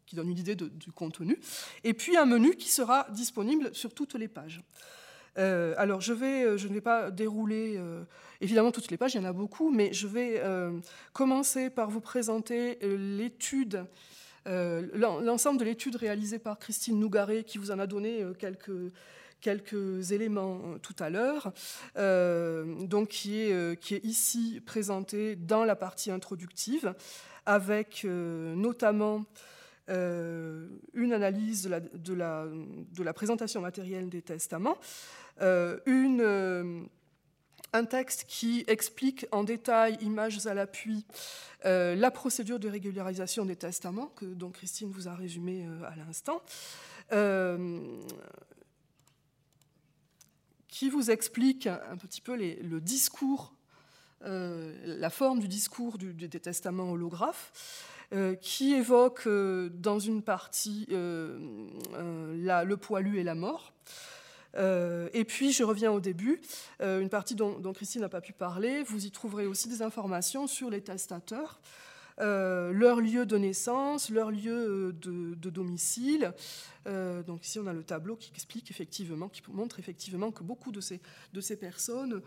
qui donne une idée du contenu, et puis un menu qui sera disponible sur toutes les pages. Alors, je, vais, je ne vais pas dérouler évidemment toutes les pages, il y en a beaucoup, mais je vais commencer par vous présenter l'étude euh, l'ensemble de l'étude réalisée par Christine Nougaret, qui vous en a donné euh, quelques, éléments tout à l'heure, donc qui est, ici présenté dans la partie introductive, avec notamment une analyse de la, présentation matérielle des testaments, une un texte qui explique en détail, images à l'appui, euh, la procédure de régularisation des testaments, que, dont Christine vous a résumé euh, à l'instant, euh, qui vous explique un petit peu le discours, la forme du discours des testaments holographes. qui évoque dans une partie le poilu et la mort, euh, et puis, je reviens au début, euh, une partie dont, Christine n'a pas pu parler. Vous y trouverez aussi des informations sur les testateurs, euh, leur lieu de naissance, leur lieu de, domicile. donc ici, on a le tableau qui explique effectivement, qui montre effectivement que beaucoup de ces, personnes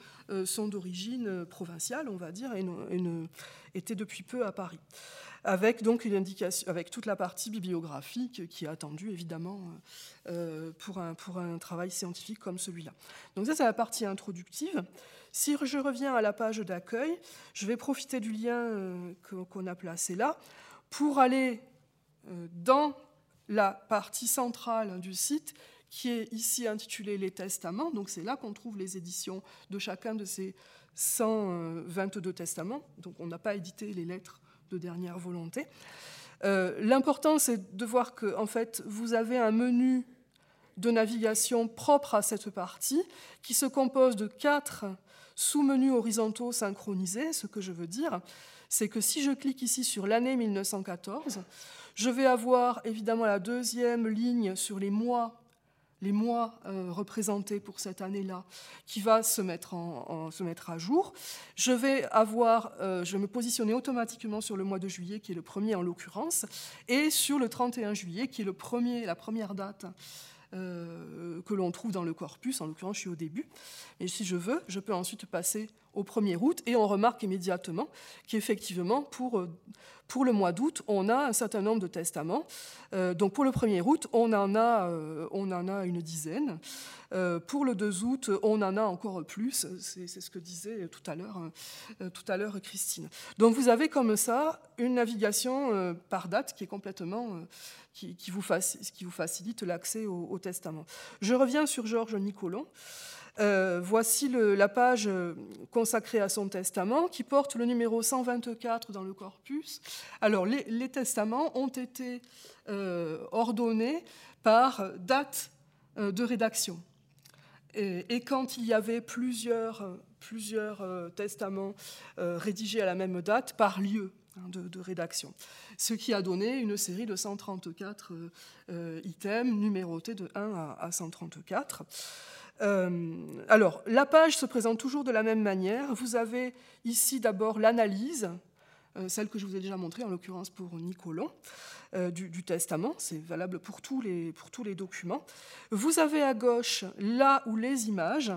sont d'origine provinciale, on va dire, et, étaient depuis peu à Paris avec donc une indication, avec toute la partie bibliographique qui est attendue évidemment euh, pour un travail scientifique comme celui-là. Donc ça c'est la partie introductive. Si je reviens à la page d'accueil, je vais profiter du lien euh, qu'on a placé là pour aller euh, dans la partie centrale du site qui est ici intitulée Les Testaments. Donc c'est là qu'on trouve les éditions de chacun de ces 122 testaments. Donc on n'a pas édité les lettres de dernière volonté. Euh, l'important, c'est de voir que en fait, vous avez un menu de navigation propre à cette partie qui se compose de quatre sous-menus horizontaux synchronisés. Ce que je veux dire, c'est que si je clique ici sur l'année 1914, je vais avoir évidemment la deuxième ligne sur les mois euh, représentés pour cette année-là, qui va se mettre, à jour. Je vais avoir, euh, je me positionner automatiquement sur le mois de juillet, qui est le premier en l'occurrence, et sur le 31 juillet, qui est la première date que l'on trouve dans le corpus. En l'occurrence, je suis au début. Et si je veux, je peux ensuite passer au 1er août, et on remarque immédiatement qu'effectivement, pour pour le mois d'août, on a un certain nombre de testaments. Euh, donc pour le 1er août, on en a, euh, on en a une dizaine. Euh, pour le 2 août, on en a encore plus. C'est ce que disait tout à l'heure tout à l'heure Christine. Donc vous avez comme ça une navigation par date qui est complètement qui vous, facilite l'accès au, au, testament. Je reviens sur Georges Nicolon. Euh, voici la page euh, consacrée à son testament qui porte le numéro 124 dans le corpus. Alors, les, testaments ont été euh, ordonnés par date de rédaction. Et, quand il y avait plusieurs, testaments rédigés à la même date, par lieu hein, de, rédaction. Ce qui a donné une série de 134 items numérotés de 1 à, à 134. Euh, alors, la page se présente toujours de la même manière. Vous avez ici d'abord l'analyse, euh, celle que je vous ai déjà montrée, en l'occurrence pour Nicolon, euh, du, testament. C'est valable pour tous, les, documents. Vous avez à gauche là où les images,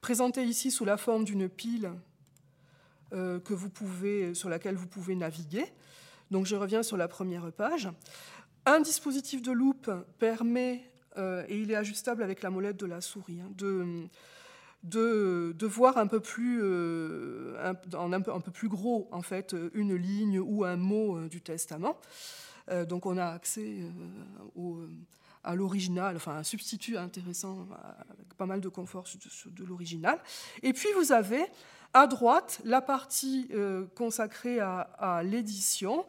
présentées ici sous la forme d'une pile sur laquelle vous pouvez naviguer. Donc je reviens sur la première page. Un dispositif de loupe permet euh, et il est ajustable avec la molette de la souris, hein, de, de, voir un peu plus, euh, un, peu, un peu, plus gros, en fait, une ligne ou un mot euh, du testament. donc on a accès au, à l'original, enfin un substitut intéressant, avec pas mal de confort de, l'original. Et puis vous avez à droite, la partie consacrée à, à l'édition.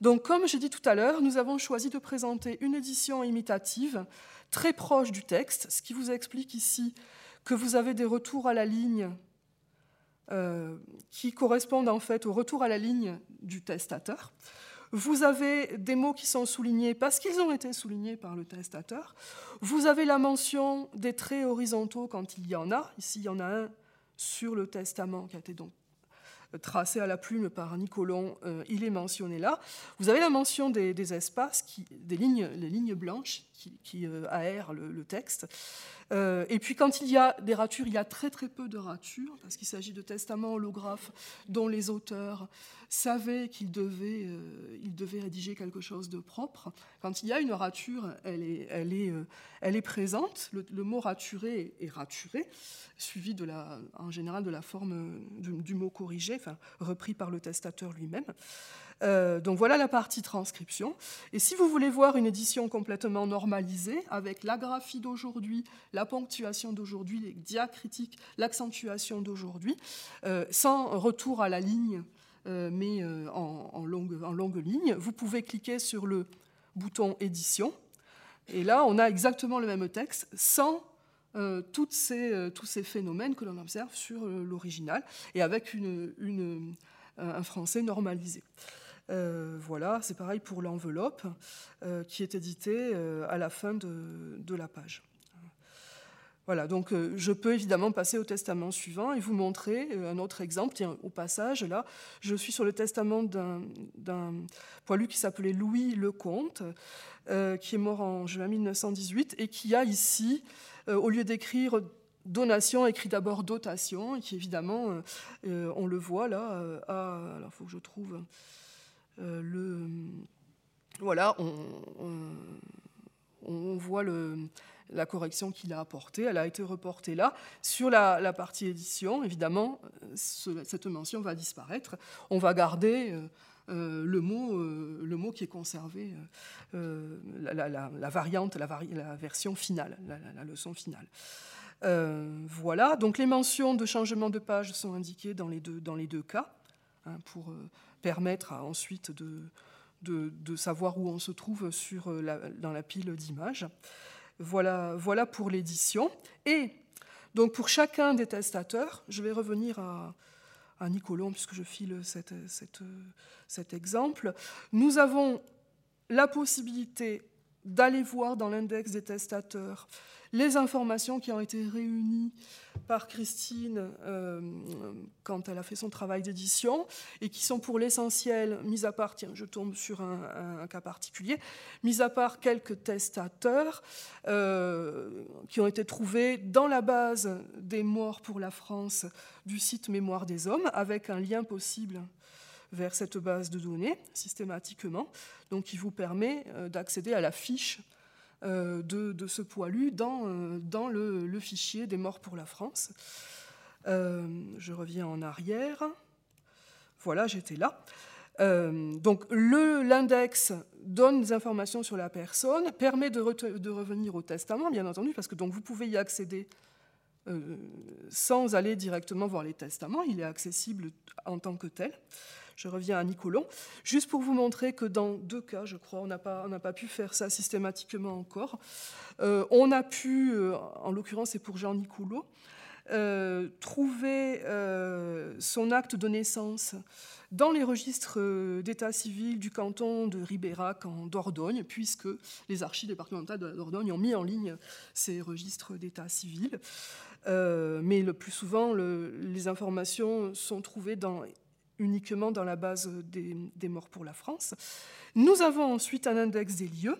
Donc, comme j'ai dit tout à l'heure, nous avons choisi de présenter une édition imitative très proche du texte, ce qui vous explique ici que vous avez des retours à la ligne euh, qui correspondent en fait au retour à la ligne du testateur. Vous avez des mots qui sont soulignés parce qu'ils ont été soulignés par le testateur. Vous avez la mention des traits horizontaux quand il y en a. Ici, il y en a un sur le testament qui a été donc tracé à la plume par Nicolon, euh, il est mentionné là. Vous avez la mention des, espaces, qui, des lignes, blanches qui, euh, aèrent le, texte. Euh, et puis quand il y a des ratures, il y a très très peu de ratures, parce qu'il s'agit de testaments holographes dont les auteurs savaient qu'ils devaient, euh, devaient rédiger quelque chose de propre. Quand il y a une rature, elle est, elle est, elle est présente. Le, mot raturé est raturé, suivi en général de la forme du, du mot corrigé, enfin, repris par le testateur lui-même. Euh, donc voilà la partie transcription. Et si vous voulez voir une édition complètement normalisée, avec la graphie d'aujourd'hui, la ponctuation d'aujourd'hui, les diacritiques, l'accentuation d'aujourd'hui, euh, sans retour à la ligne, euh, mais en, longue, ligne, vous pouvez cliquer sur le bouton édition. Et là, on a exactement le même texte, sans ces, tous ces phénomènes que l'on observe sur l'original, et avec un français normalisé. Euh, voilà, c'est pareil pour l'enveloppe euh, qui est éditée euh, à la fin de, la page. Voilà, donc je peux évidemment passer au testament suivant et vous montrer un autre exemple. Tiens, au passage, là, je suis sur le testament d'un poilu qui s'appelait Louis Lecomte, qui est mort en juin 1918 et qui a ici, au lieu d'écrire donation, écrit d'abord dotation, et qui évidemment, on le voit là, alors il faut que je trouve euh, le, voilà, on, voit la correction qu'il a apportée. Elle a été reportée là. Sur la, partie édition, évidemment, cette mention va disparaître. On va garder euh, euh, le, mot, le mot qui est conservé, la, variante, la, version finale, la, leçon finale. voilà, donc les mentions de changement de page sont indiquées dans les deux, dans les deux cas, hein, pour permettre ensuite de, de, savoir où on se trouve sur euh, la, dans la pile d'images. Voilà, voilà pour l'édition. Et donc pour chacun des testateurs, je vais revenir à, à Nicolon puisque je file cette, cette, cet exemple. Nous avons la possibilité d'aller voir dans l'index des testateurs. Les informations qui ont été réunies par Christine euh, quand elle a fait son travail d'édition et qui sont pour l'essentiel, mis à part, tiens, je tombe sur un, cas particulier, mis à part quelques testateurs euh, qui ont été trouvés dans la base des morts pour la France du site Mémoire des Hommes, avec un lien possible vers cette base de données systématiquement, donc qui vous permet euh, d'accéder à la fiche euh, de, ce poilu dans, euh, dans le, fichier des morts pour la France. Je reviens en arrière. Voilà, j'étais là. l'index donne des informations sur la personne, permet de, de, revenir au testament, bien entendu, parce que donc vous pouvez y accéder sans aller directement voir les testaments, il est accessible en tant que tel. Je reviens à Nicolon. Juste pour vous montrer que dans deux cas, je crois, on n'a pas, pas, pu faire ça systématiquement encore. Euh, on a pu, euh, en l'occurrence c'est pour Jean Nicolot, euh, trouver son acte de naissance dans les registres d'état civil du canton de Ribérac en Dordogne, puisque les archives départementales de la Dordogne ont mis en ligne ces registres d'état civil. mais le plus souvent, les informations sont trouvées dans uniquement dans la base des, morts pour la France. Nous avons ensuite un index des lieux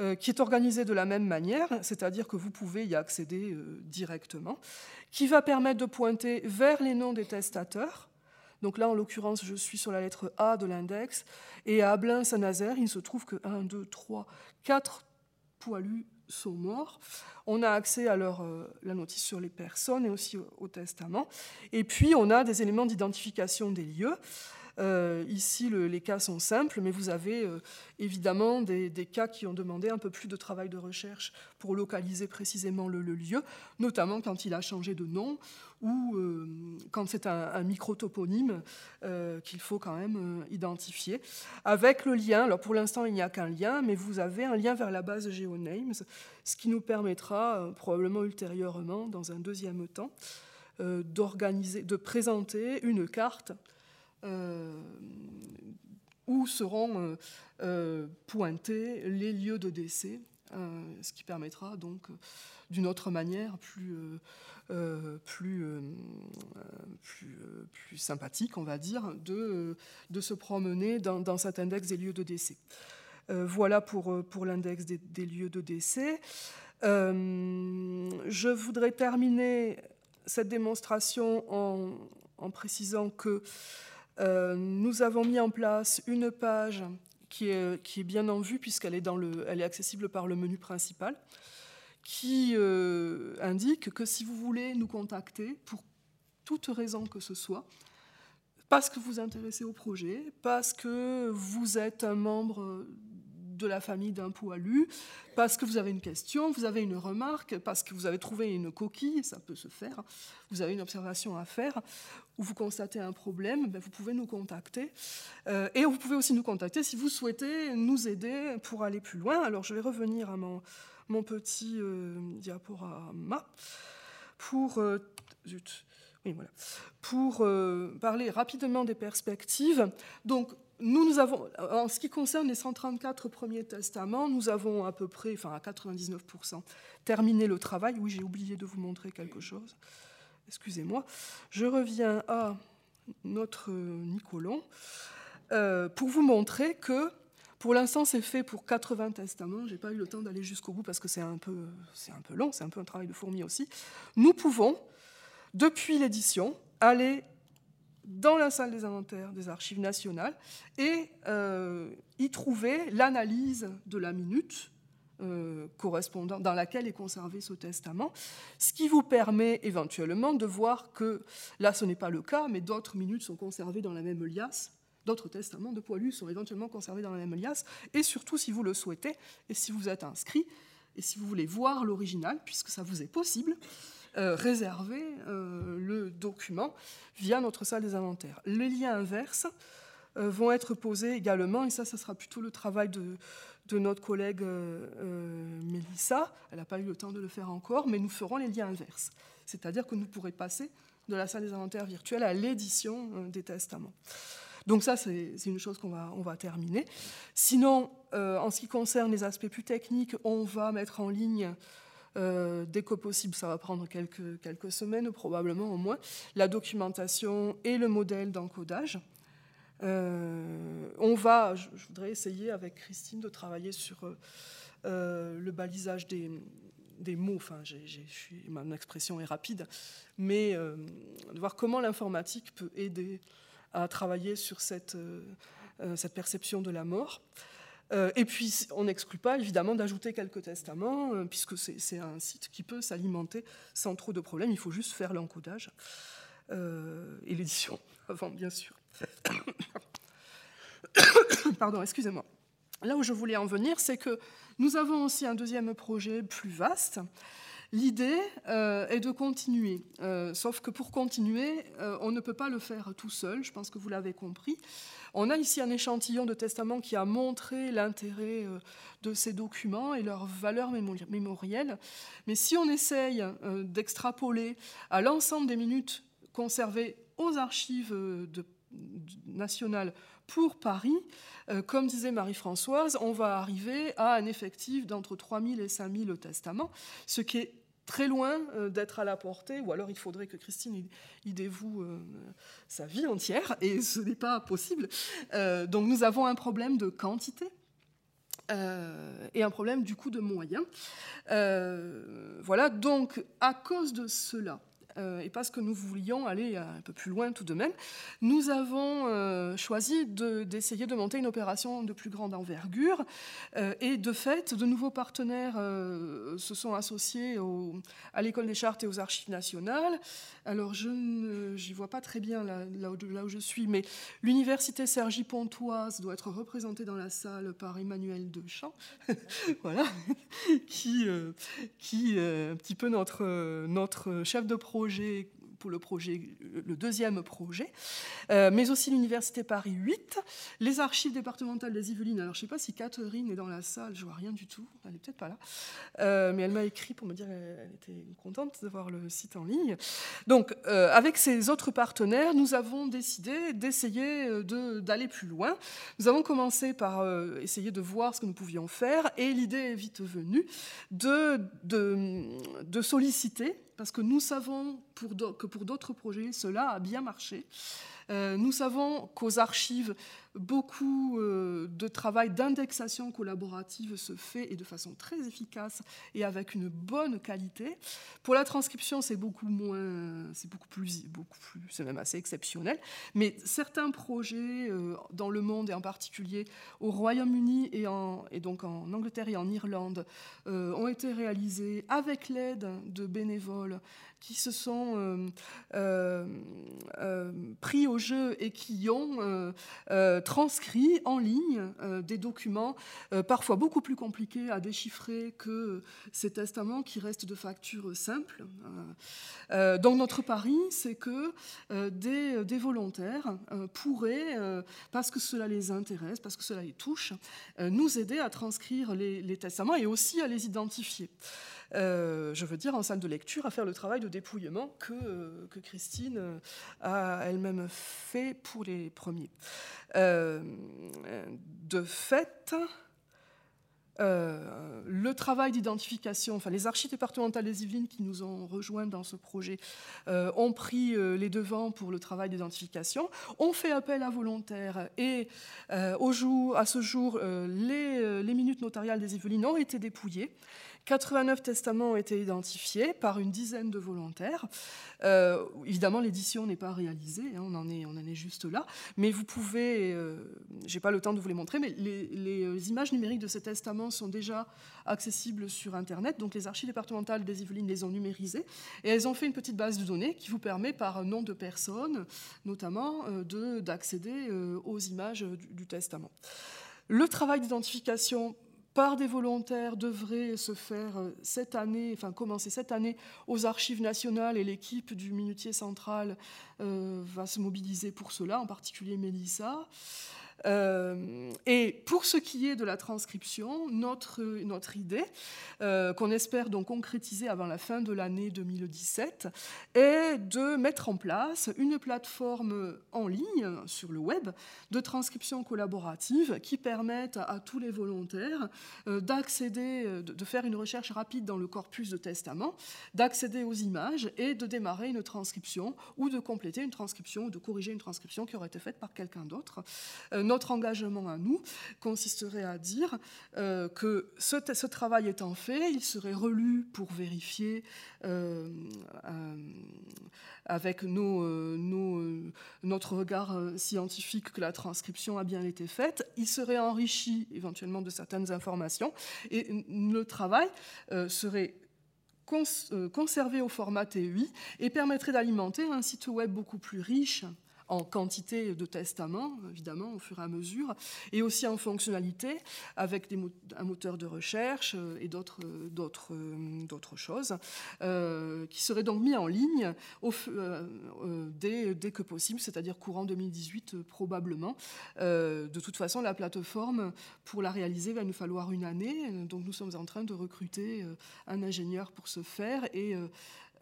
euh, qui est organisé de la même manière, c'est-à-dire que vous pouvez y accéder euh, directement, qui va permettre de pointer vers les noms des testateurs. Donc là, en l'occurrence, je suis sur la lettre A de l'index, et à Ablin-Saint-Nazaire, il se trouve que 1, 2, 3, 4 poilus sont morts. On a accès à leur, euh, la notice sur les personnes et aussi au, testament. Et puis, on a des éléments d'identification des lieux. Euh, ici, les cas sont simples, mais vous avez euh, évidemment des, cas qui ont demandé un peu plus de travail de recherche pour localiser précisément le, lieu, notamment quand il a changé de nom ou euh, quand c'est un, micro-toponyme qu'il faut quand même identifier. Avec le lien, alors pour l'instant il n'y a qu'un lien, mais vous avez un lien vers la base GeoNames, ce qui nous permettra probablement ultérieurement, dans un deuxième temps, d'organiser, de présenter une carte euh, où seront euh, euh, pointés les lieux de décès, ce qui permettra donc d'une autre manière plus, plus, plus, plus, sympathique, on va dire, de, de se promener dans, cet index des lieux de décès. voilà pour, pour l'index des, lieux de décès. je voudrais terminer cette démonstration en, précisant que nous avons mis en place une page qui est, bien en vue puisqu'elle est, est accessible par le menu principal, qui indique que si vous voulez nous contacter pour toute raison que ce soit, parce que vous vous intéressez au projet, parce que vous êtes un membre de la famille d'un poilu, parce que vous avez une question, vous avez une remarque, parce que vous avez trouvé une coquille, ça peut se faire, vous avez une observation à faire, ou vous constatez un problème, ben vous pouvez nous contacter. Euh, et vous pouvez aussi nous contacter si vous souhaitez nous aider pour aller plus loin. Alors je vais revenir à mon, petit euh, diaporama pour... Euh, zut voilà. Pour parler rapidement des perspectives, donc nous, nous avons, en ce qui concerne les 134 premiers testaments, nous avons à peu près, enfin à 99%, terminé le travail. Oui, j'ai oublié de vous montrer quelque chose. Excusez-moi. Je reviens à notre Nicolon euh, pour vous montrer que pour l'instant, c'est fait pour 80 testaments. Je n'ai pas eu le temps d'aller jusqu'au bout parce que c'est un, peu, un peu long, c'est un peu un travail de fourmi aussi. Nous pouvons, depuis l'édition, aller dans la salle des inventaires des archives nationales et euh, y trouver l'analyse de la minute euh, dans laquelle est conservé ce testament, ce qui vous permet éventuellement de voir que, là ce n'est pas le cas, mais d'autres minutes sont conservées dans la même liasse, d'autres testaments de poilus sont éventuellement conservés dans la même liasse, et surtout si vous le souhaitez, et si vous êtes inscrit, et si vous voulez voir l'original, puisque ça vous est possible, euh, réserver euh, le document via notre salle des inventaires. Les liens inverses euh, vont être posés également, et ça, ça sera plutôt le travail de, notre collègue Mélissa. Elle n'a pas eu le temps de le faire encore, mais nous ferons les liens inverses. C'est-à-dire que nous pourrons passer de la salle des inventaires virtuelle à l'édition des testaments. Donc ça, c'est une chose qu'on va, on va terminer. Sinon, en ce qui concerne les aspects plus techniques, on va mettre en ligne euh, dès que possible, ça va prendre quelques, quelques semaines, probablement au moins, la documentation et le modèle d'encodage. Euh, on va, je, voudrais essayer avec Christine de travailler sur euh, le balisage des, des mots. Enfin, mon expression est rapide, mais de voir comment l'informatique peut aider à travailler sur cette, cette perception de la mort. Euh, et puis, on n'exclut pas évidemment d'ajouter quelques testaments, euh, puisque c'est un site qui peut s'alimenter sans trop de problèmes. Il faut juste faire l'encodage euh, et l'édition avant, bien sûr. Pardon, excusez-moi. Là où je voulais en venir, c'est que nous avons aussi un deuxième projet plus vaste. L'idée est de continuer, sauf que pour continuer, on ne peut pas le faire tout seul, je pense que vous l'avez compris. On a ici un échantillon de testament qui a montré l'intérêt euh, de ces documents et leur valeur mémorielle. Mais si on essaye euh, d'extrapoler à l'ensemble des minutes conservées aux archives euh, nationales pour Paris, comme disait Marie-Françoise, on va arriver à un effectif d'entre 3000 et 5000 testaments, ce qui est très loin euh, d'être à la portée, ou alors il faudrait que Christine y, dévoue euh, sa vie entière, et ce n'est pas possible. Euh, donc nous avons un problème de quantité. et un problème du coup de moyens. voilà, donc à cause de cela, euh, et parce que nous voulions aller un peu plus loin tout de même, nous avons euh, choisi d'essayer de, monter une opération de plus grande envergure. Euh, et de fait, de nouveaux partenaires se sont associés à l'École des chartes et aux archives nationales. Alors, je n'y vois pas très bien là, où, je suis, mais l'Université Sergi-Pontoise doit être représentée dans la salle par Emmanuel Dechamp, voilà, qui, qui est un petit peu notre, notre chef de projet pour le deuxième projet, euh, mais aussi l'Université Paris 8, les archives départementales des Yvelines. Alors, je ne sais pas si Catherine est dans la salle, je vois rien du tout, elle n'est peut-être pas là, euh, mais elle m'a écrit pour me dire qu'elle était contente de voir le site en ligne. Donc, euh, avec ces autres partenaires, nous avons décidé d'essayer d'aller plus loin. Nous avons commencé par essayer de voir ce que nous pouvions faire, et l'idée est vite venue de solliciter parce que nous savons que pour d'autres projets, cela a bien marché. Euh, nous savons qu'aux archives, beaucoup euh, de travail d'indexation collaborative se fait et de façon très efficace et avec une bonne qualité. Pour la transcription, c'est beaucoup moins, c'est beaucoup plus, c'est même assez exceptionnel. Mais certains projets euh, dans le monde et en particulier au Royaume-Uni et donc en Angleterre et en Irlande ont été réalisés avec l'aide de bénévoles qui se sont euh, euh, euh, pris au jeu et qui ont transcrit en ligne des documents parfois beaucoup plus compliqués à déchiffrer que ces testaments qui restent de facture simple. donc notre pari, c'est que des, des, volontaires pourraient, parce que cela les intéresse, parce que cela les touche, nous aider à transcrire les, les testaments et aussi à les identifier. Euh, je veux dire en salle de lecture, à faire le travail de dépouillement que, euh, Christine euh, a elle-même fait pour les premiers. de fait, le travail d'identification, enfin les archives départementales des Yvelines qui nous ont rejoints dans ce projet ont pris les devants pour le travail d'identification, ont fait appel à volontaires et au jour, à ce jour, les minutes notariales des Yvelines ont été dépouillées. 89 testaments ont été identifiés par une dizaine de volontaires. Euh, évidemment, l'édition n'est pas réalisée, hein, on, en est, juste là, mais vous pouvez, euh, j'ai pas le temps de vous les montrer, mais les, euh, images numériques de ces testaments sont déjà accessibles sur Internet, donc les archives départementales des Yvelines les ont numérisées, et elles ont fait une petite base de données qui vous permet, par nom de personne notamment, d'accéder aux images du testament. Le travail d'identification par des volontaires devrait se faire euh, cette année, enfin commencer cette année aux archives nationales et l'équipe du Minutier Central euh, va se mobiliser pour cela, en particulier Mélissa. Euh, et pour ce qui est de la transcription, notre, notre idée, euh, qu'on espère donc concrétiser avant la fin de l'année 2017, est de mettre en place une plateforme en ligne sur le web de transcription collaborative qui permette à, tous les volontaires euh, d'accéder, de, faire une recherche rapide dans le corpus de testament, d'accéder aux images et de démarrer une transcription ou de compléter une transcription ou de corriger une transcription qui aurait été faite par quelqu'un d'autre notre engagement à nous consisterait à dire euh, que ce, travail étant fait, il serait relu pour vérifier euh, euh, avec notre regard scientifique que la transcription a bien été faite. Il serait enrichi éventuellement de certaines informations et le travail serait conservé au format TUI et permettrait d'alimenter un site web beaucoup plus riche en quantité de testaments, évidemment, au fur et à mesure, et aussi en fonctionnalité, avec un moteur de recherche euh, et d'autres, euh, d'autres, choses, euh, qui seraient donc mis en ligne dès, dès, que possible, c'est-à-dire courant 2018 probablement. de toute façon, la plateforme, pour la réaliser, va nous falloir une année, donc nous sommes en train de recruter un ingénieur pour ce faire, et euh,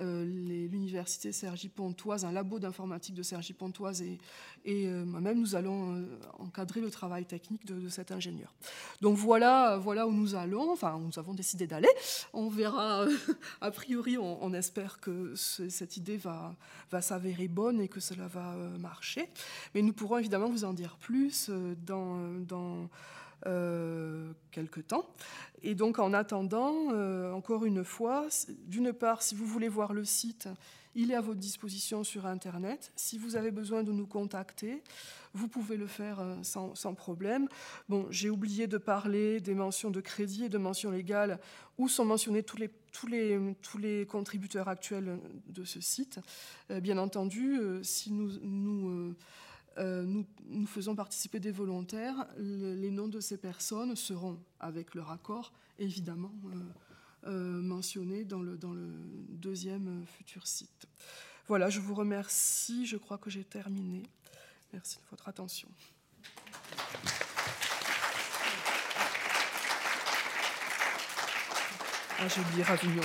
l'université Sergi Pontoise, un labo d'informatique de Sergi Pontoise et, et euh, moi-même, nous allons euh, encadrer le travail technique de, cet ingénieur. Donc voilà, voilà où nous allons, enfin nous avons décidé d'aller. On verra, a priori, on, espère que cette idée va, va s'avérer bonne et que cela va marcher. Mais nous pourrons évidemment vous en dire plus dans... dans euh, quelque temps. Et donc en attendant, euh, encore une fois, d'une part, si vous voulez voir le site, il est à votre disposition sur Internet. Si vous avez besoin de nous contacter, vous pouvez le faire euh, sans, sans problème. Bon, j'ai oublié de parler des mentions de crédit et de mentions légales où sont mentionnés tous les, tous les, tous les contributeurs actuels de ce site. bien entendu, si nous euh, nous, faisons participer des volontaires. les noms de ces personnes seront, avec leur accord, évidemment, euh, euh, mentionnés dans le, deuxième futur site. Voilà, je vous remercie. Je crois que j'ai terminé. Merci de votre attention. Ah, Ravignon.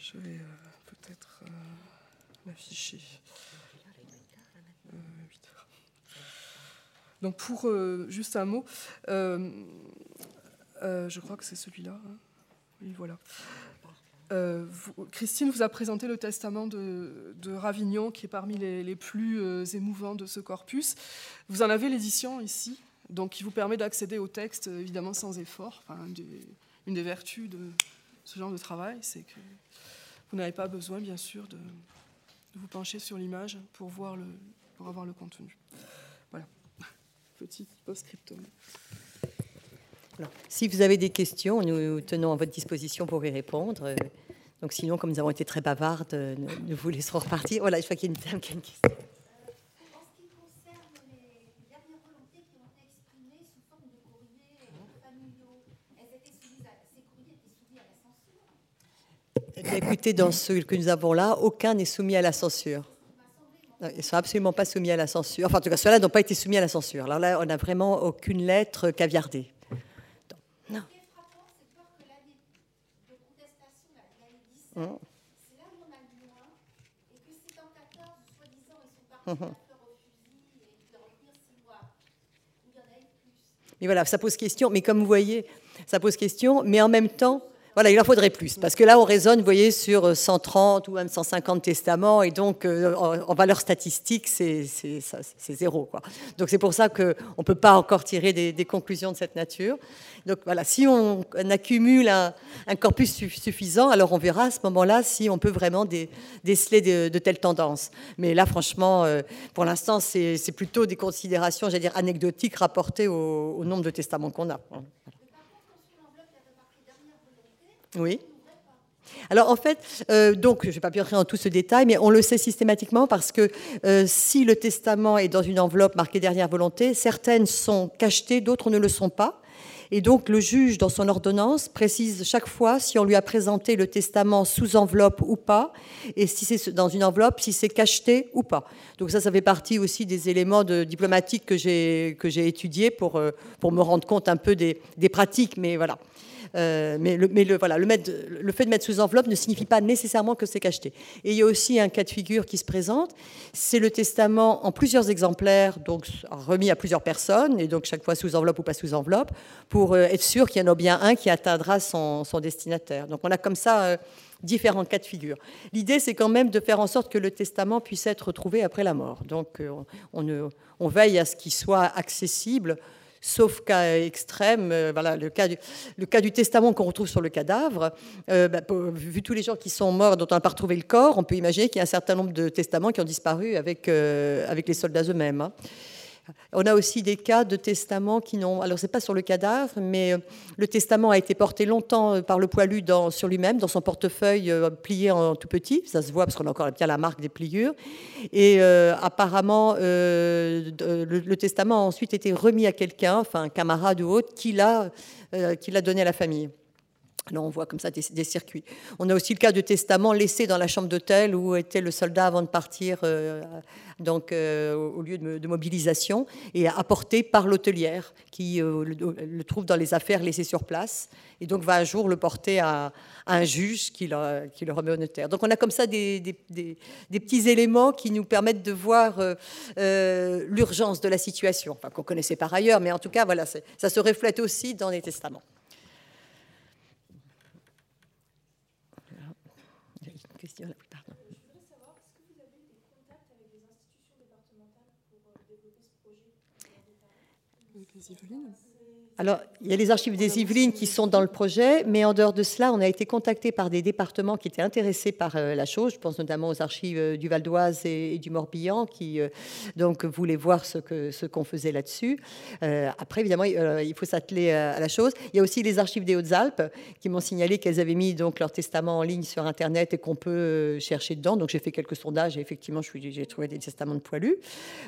Je vais peut-être l'afficher. Donc pour euh, juste un mot, euh, euh, je crois que c'est celui-là. Hein. Voilà. Christine vous a présenté le testament de, Ravignon, qui est parmi les, plus émouvants de ce corpus. Vous en avez l'édition ici, donc qui vous permet d'accéder au texte, évidemment sans effort. une des vertus de ce genre de travail, c'est que vous n'avez pas besoin, bien sûr, de, vous pencher sur l'image pour, pour avoir le contenu. Petit post-scriptum. Si vous avez des questions, nous tenons à votre disposition pour y répondre. Donc sinon, comme nous avons été très bavardes, nous vous laisserons repartir. Voilà, je crois qu'il y a une dame qui a une question. Écoutez, dans ce que nous avons là, aucun n'est soumis à la censure. Ils ne sont absolument pas soumis à la censure. Enfin, en tout cas, ceux-là n'ont pas été soumis à la censure. Alors là, on n'a vraiment aucune lettre caviardée. Non. Mmh. Mais voilà, ça pose question. Mais comme vous voyez, ça pose question. Mais en même temps, voilà, il en faudrait plus, parce que là, on raisonne, vous voyez, sur 130 ou même 150 testaments, et donc euh, en valeur statistique, c'est zéro. Donc c'est pour ça qu'on ne peut pas encore tirer des, conclusions de cette nature. Donc voilà, si on, accumule un, corpus suffisant, alors on verra à ce moment-là si on peut vraiment déceler de, telles tendances. Mais là, franchement, euh, pour l'instant, c'est plutôt des considérations, j'allais dire, anecdotiques rapportées au nombre de testaments qu'on a. Oui. Alors en fait, euh, donc je ne vais pas entrer dans tout ce détail, mais on le sait systématiquement parce que euh, si le testament est dans une enveloppe marquée dernière volonté, certaines sont cachetées, d'autres ne le sont pas. Et donc le juge, dans son ordonnance, précise chaque fois si on lui a présenté le testament sous enveloppe ou pas, et si c'est dans une enveloppe, si c'est cacheté ou pas. Donc ça, ça fait partie aussi des éléments de, diplomatiques que j'ai que j'ai étudiés pour euh, pour me rendre compte un peu des, des pratiques, mais voilà. Euh, mais, le, fait de mettre sous enveloppe ne signifie pas nécessairement que c'est cacheté. Et il y a aussi un cas de figure qui se présente, c'est le testament en plusieurs exemplaires, donc remis à plusieurs personnes, et donc chaque fois sous enveloppe ou pas sous enveloppe, pour euh, être sûr qu'il y en a bien un qui atteindra son, son destinataire. Donc on a comme ça euh, différents cas de figure. L'idée, c'est quand même de faire en sorte que le testament puisse être retrouvé après la mort. Donc on, on veille à ce qu'il soit accessible sauf cas extrême, euh, voilà, le, cas du, testament qu'on retrouve sur le cadavre. Euh, bah, vu tous les gens qui sont morts dont on n'a pas retrouvé le corps, on peut imaginer qu'il y a un certain nombre de testaments qui ont disparu avec, euh, avec les soldats eux-mêmes. Hein. On a aussi des cas de testaments qui n'ont. Alors, ce n'est pas sur le cadavre, mais euh, le testament a été porté longtemps euh, par le poilu sur lui-même, dans son portefeuille euh, plié en tout petit. Ça se voit parce qu'on a encore bien la marque des pliures. Et apparemment, le, testament a ensuite été remis à quelqu'un, enfin un camarade ou autre, qui l'a donné à la famille. On voit comme ça des, circuits. On a aussi le cas de testament laissé dans la chambre d'hôtel où était le soldat avant de partir euh, donc, euh, au lieu de, mobilisation et apporté par l'hôtelière qui euh, le, trouve dans les affaires laissées sur place et donc va un jour le porter à, un juge qui le, remet au notaire. Donc on a comme ça des, petits éléments qui nous permettent de voir l'urgence de la situation, qu'on connaissait par ailleurs, mais en tout cas voilà, ça se reflète aussi dans les testaments. question là. Pardon. Je voudrais savoir, est-ce que vous avez eu des contacts avec les institutions départementales pour euh, développer ce projet Les Yvelines alors, il y a les archives des Yvelines qui sont dans le projet, mais en dehors de cela, on a été contacté par des départements qui étaient intéressés par euh, la chose. Je pense notamment aux archives euh, du Val d'Oise et, du Morbihan, qui euh, donc voulaient voir ce que ce qu'on faisait là-dessus. après, évidemment, il faut s'atteler à la chose. Il y a aussi les archives des Hautes-Alpes qui m'ont signalé qu'elles avaient mis donc leur testament en ligne sur Internet et qu'on peut chercher dedans. Donc, j'ai fait quelques sondages et effectivement, j'ai trouvé des testaments de poilus.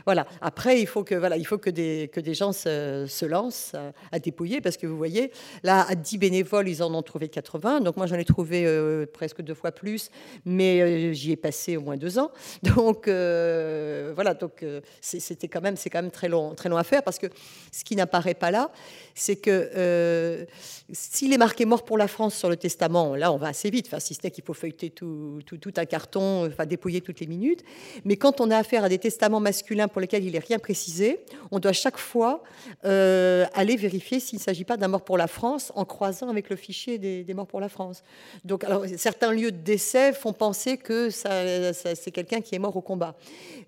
Voilà. Après, il faut que voilà, il faut que des que des gens se, se lancent à dépouiller, parce que vous voyez, là, à 10 bénévoles, ils en ont trouvé 80. Donc moi, j'en ai trouvé euh, presque deux fois plus, mais euh, j'y ai passé au moins deux ans. Donc euh, voilà, donc c'était quand même, c'est quand même très long, très long à faire, parce que ce qui n'apparaît pas là, c'est que s'il est marqué mort pour la France sur le testament, là, on va assez vite, enfin, si ce n'est qu'il faut feuilleter tout, tout, tout, un carton, enfin, dépouiller toutes les minutes. Mais quand on a affaire à des testaments masculins pour lesquels il n'est rien précisé, on doit chaque fois aller vérifier s'il ne s'agit pas d'un mort pour la France en croisant avec le fichier des, morts pour la France. Donc, alors, certains lieux de décès font penser que c'est quelqu'un qui est mort au combat.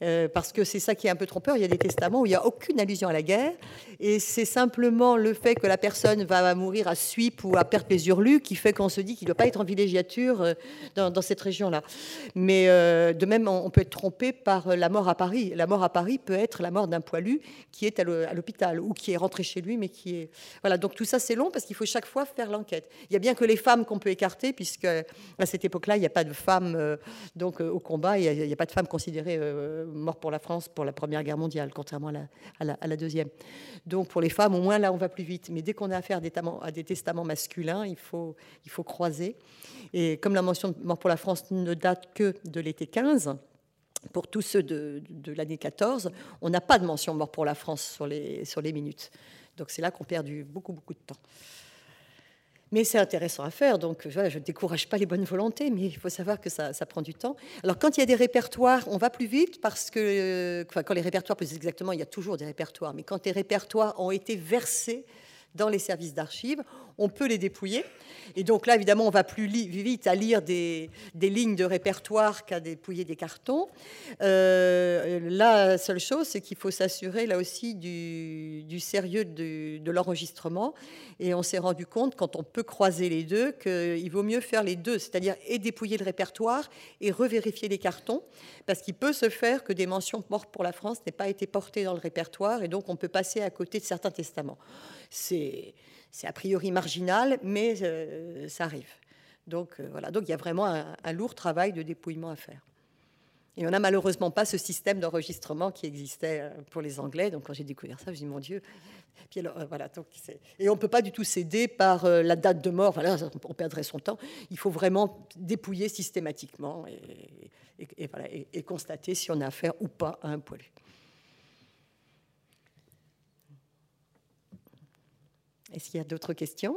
Euh, parce que c'est ça qui est un peu trompeur. Il y a des testaments où il n'y a aucune allusion à la guerre. Et c'est simplement le fait que la personne va mourir à Suip ou à Perpésurlu qui fait qu'on se dit qu'il ne doit pas être en villégiature euh, dans, cette région-là. Mais euh, de même, on peut être trompé par la mort à Paris. La mort à Paris peut être la mort d'un poilu qui est à l'hôpital ou qui est rentré chez lui, mais qui est. Voilà, donc tout ça, c'est long parce qu'il faut chaque fois faire l'enquête. Il y a bien que les femmes qu'on peut écarter, puisque à cette époque-là, il n'y a pas de femmes donc, au combat, il n'y a, pas de femmes considérées mort pour la France pour la Première Guerre mondiale, contrairement à la, Deuxième. Donc pour les femmes, au moins là, on va plus vite. Mais dès qu'on a affaire à des testaments masculins, il faut, il faut croiser. Et comme la mention de mort pour la France ne date que de l'été 15, pour tous ceux de, l'année 14, on n'a pas de mention mort pour la France sur les, minutes. Donc c'est là qu'on perd beaucoup, beaucoup de temps. Mais c'est intéressant à faire, donc je ne décourage pas les bonnes volontés, mais il faut savoir que ça, prend du temps. Alors quand il y a des répertoires, on va plus vite parce que, enfin, quand les répertoires, plus exactement, il y a toujours des répertoires, mais quand les répertoires ont été versés dans les services d'archives, on peut les dépouiller. Et donc là, évidemment, on va plus vite à lire des, lignes de répertoire qu'à dépouiller des cartons. Euh, la seule chose, c'est qu'il faut s'assurer là aussi du, sérieux de, l'enregistrement. Et on s'est rendu compte, quand on peut croiser les deux, qu'il vaut mieux faire les deux, c'est-à-dire et dépouiller le répertoire et revérifier les cartons, parce qu'il peut se faire que des mentions mortes pour la France n'aient pas été portées dans le répertoire, et donc on peut passer à côté de certains testaments. C'est c'est a priori marginal, mais euh, ça arrive. Donc euh, voilà, donc il y a vraiment un, lourd travail de dépouillement à faire. Et on n'a malheureusement pas ce système d'enregistrement qui existait euh, pour les Anglais. Donc quand j'ai découvert ça, je dit mon Dieu. Et on ne peut pas du tout céder par la date de mort. Voilà, on perdrait son temps. Il faut vraiment dépouiller systématiquement et, et constater si on a affaire ou pas à un poilu. Est-ce qu'il y a d'autres questions?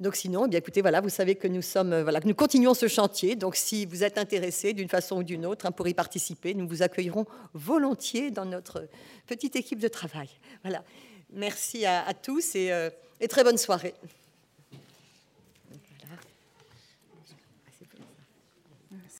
Donc sinon, eh bien écoutez, voilà, vous savez que nous sommes, euh, voilà, que nous continuons ce chantier. Donc si vous êtes intéressé d'une façon ou d'une autre hein, pour y participer, nous vous accueillerons volontiers dans notre petite équipe de travail. Voilà. Merci à, tous et, euh, et très bonne soirée.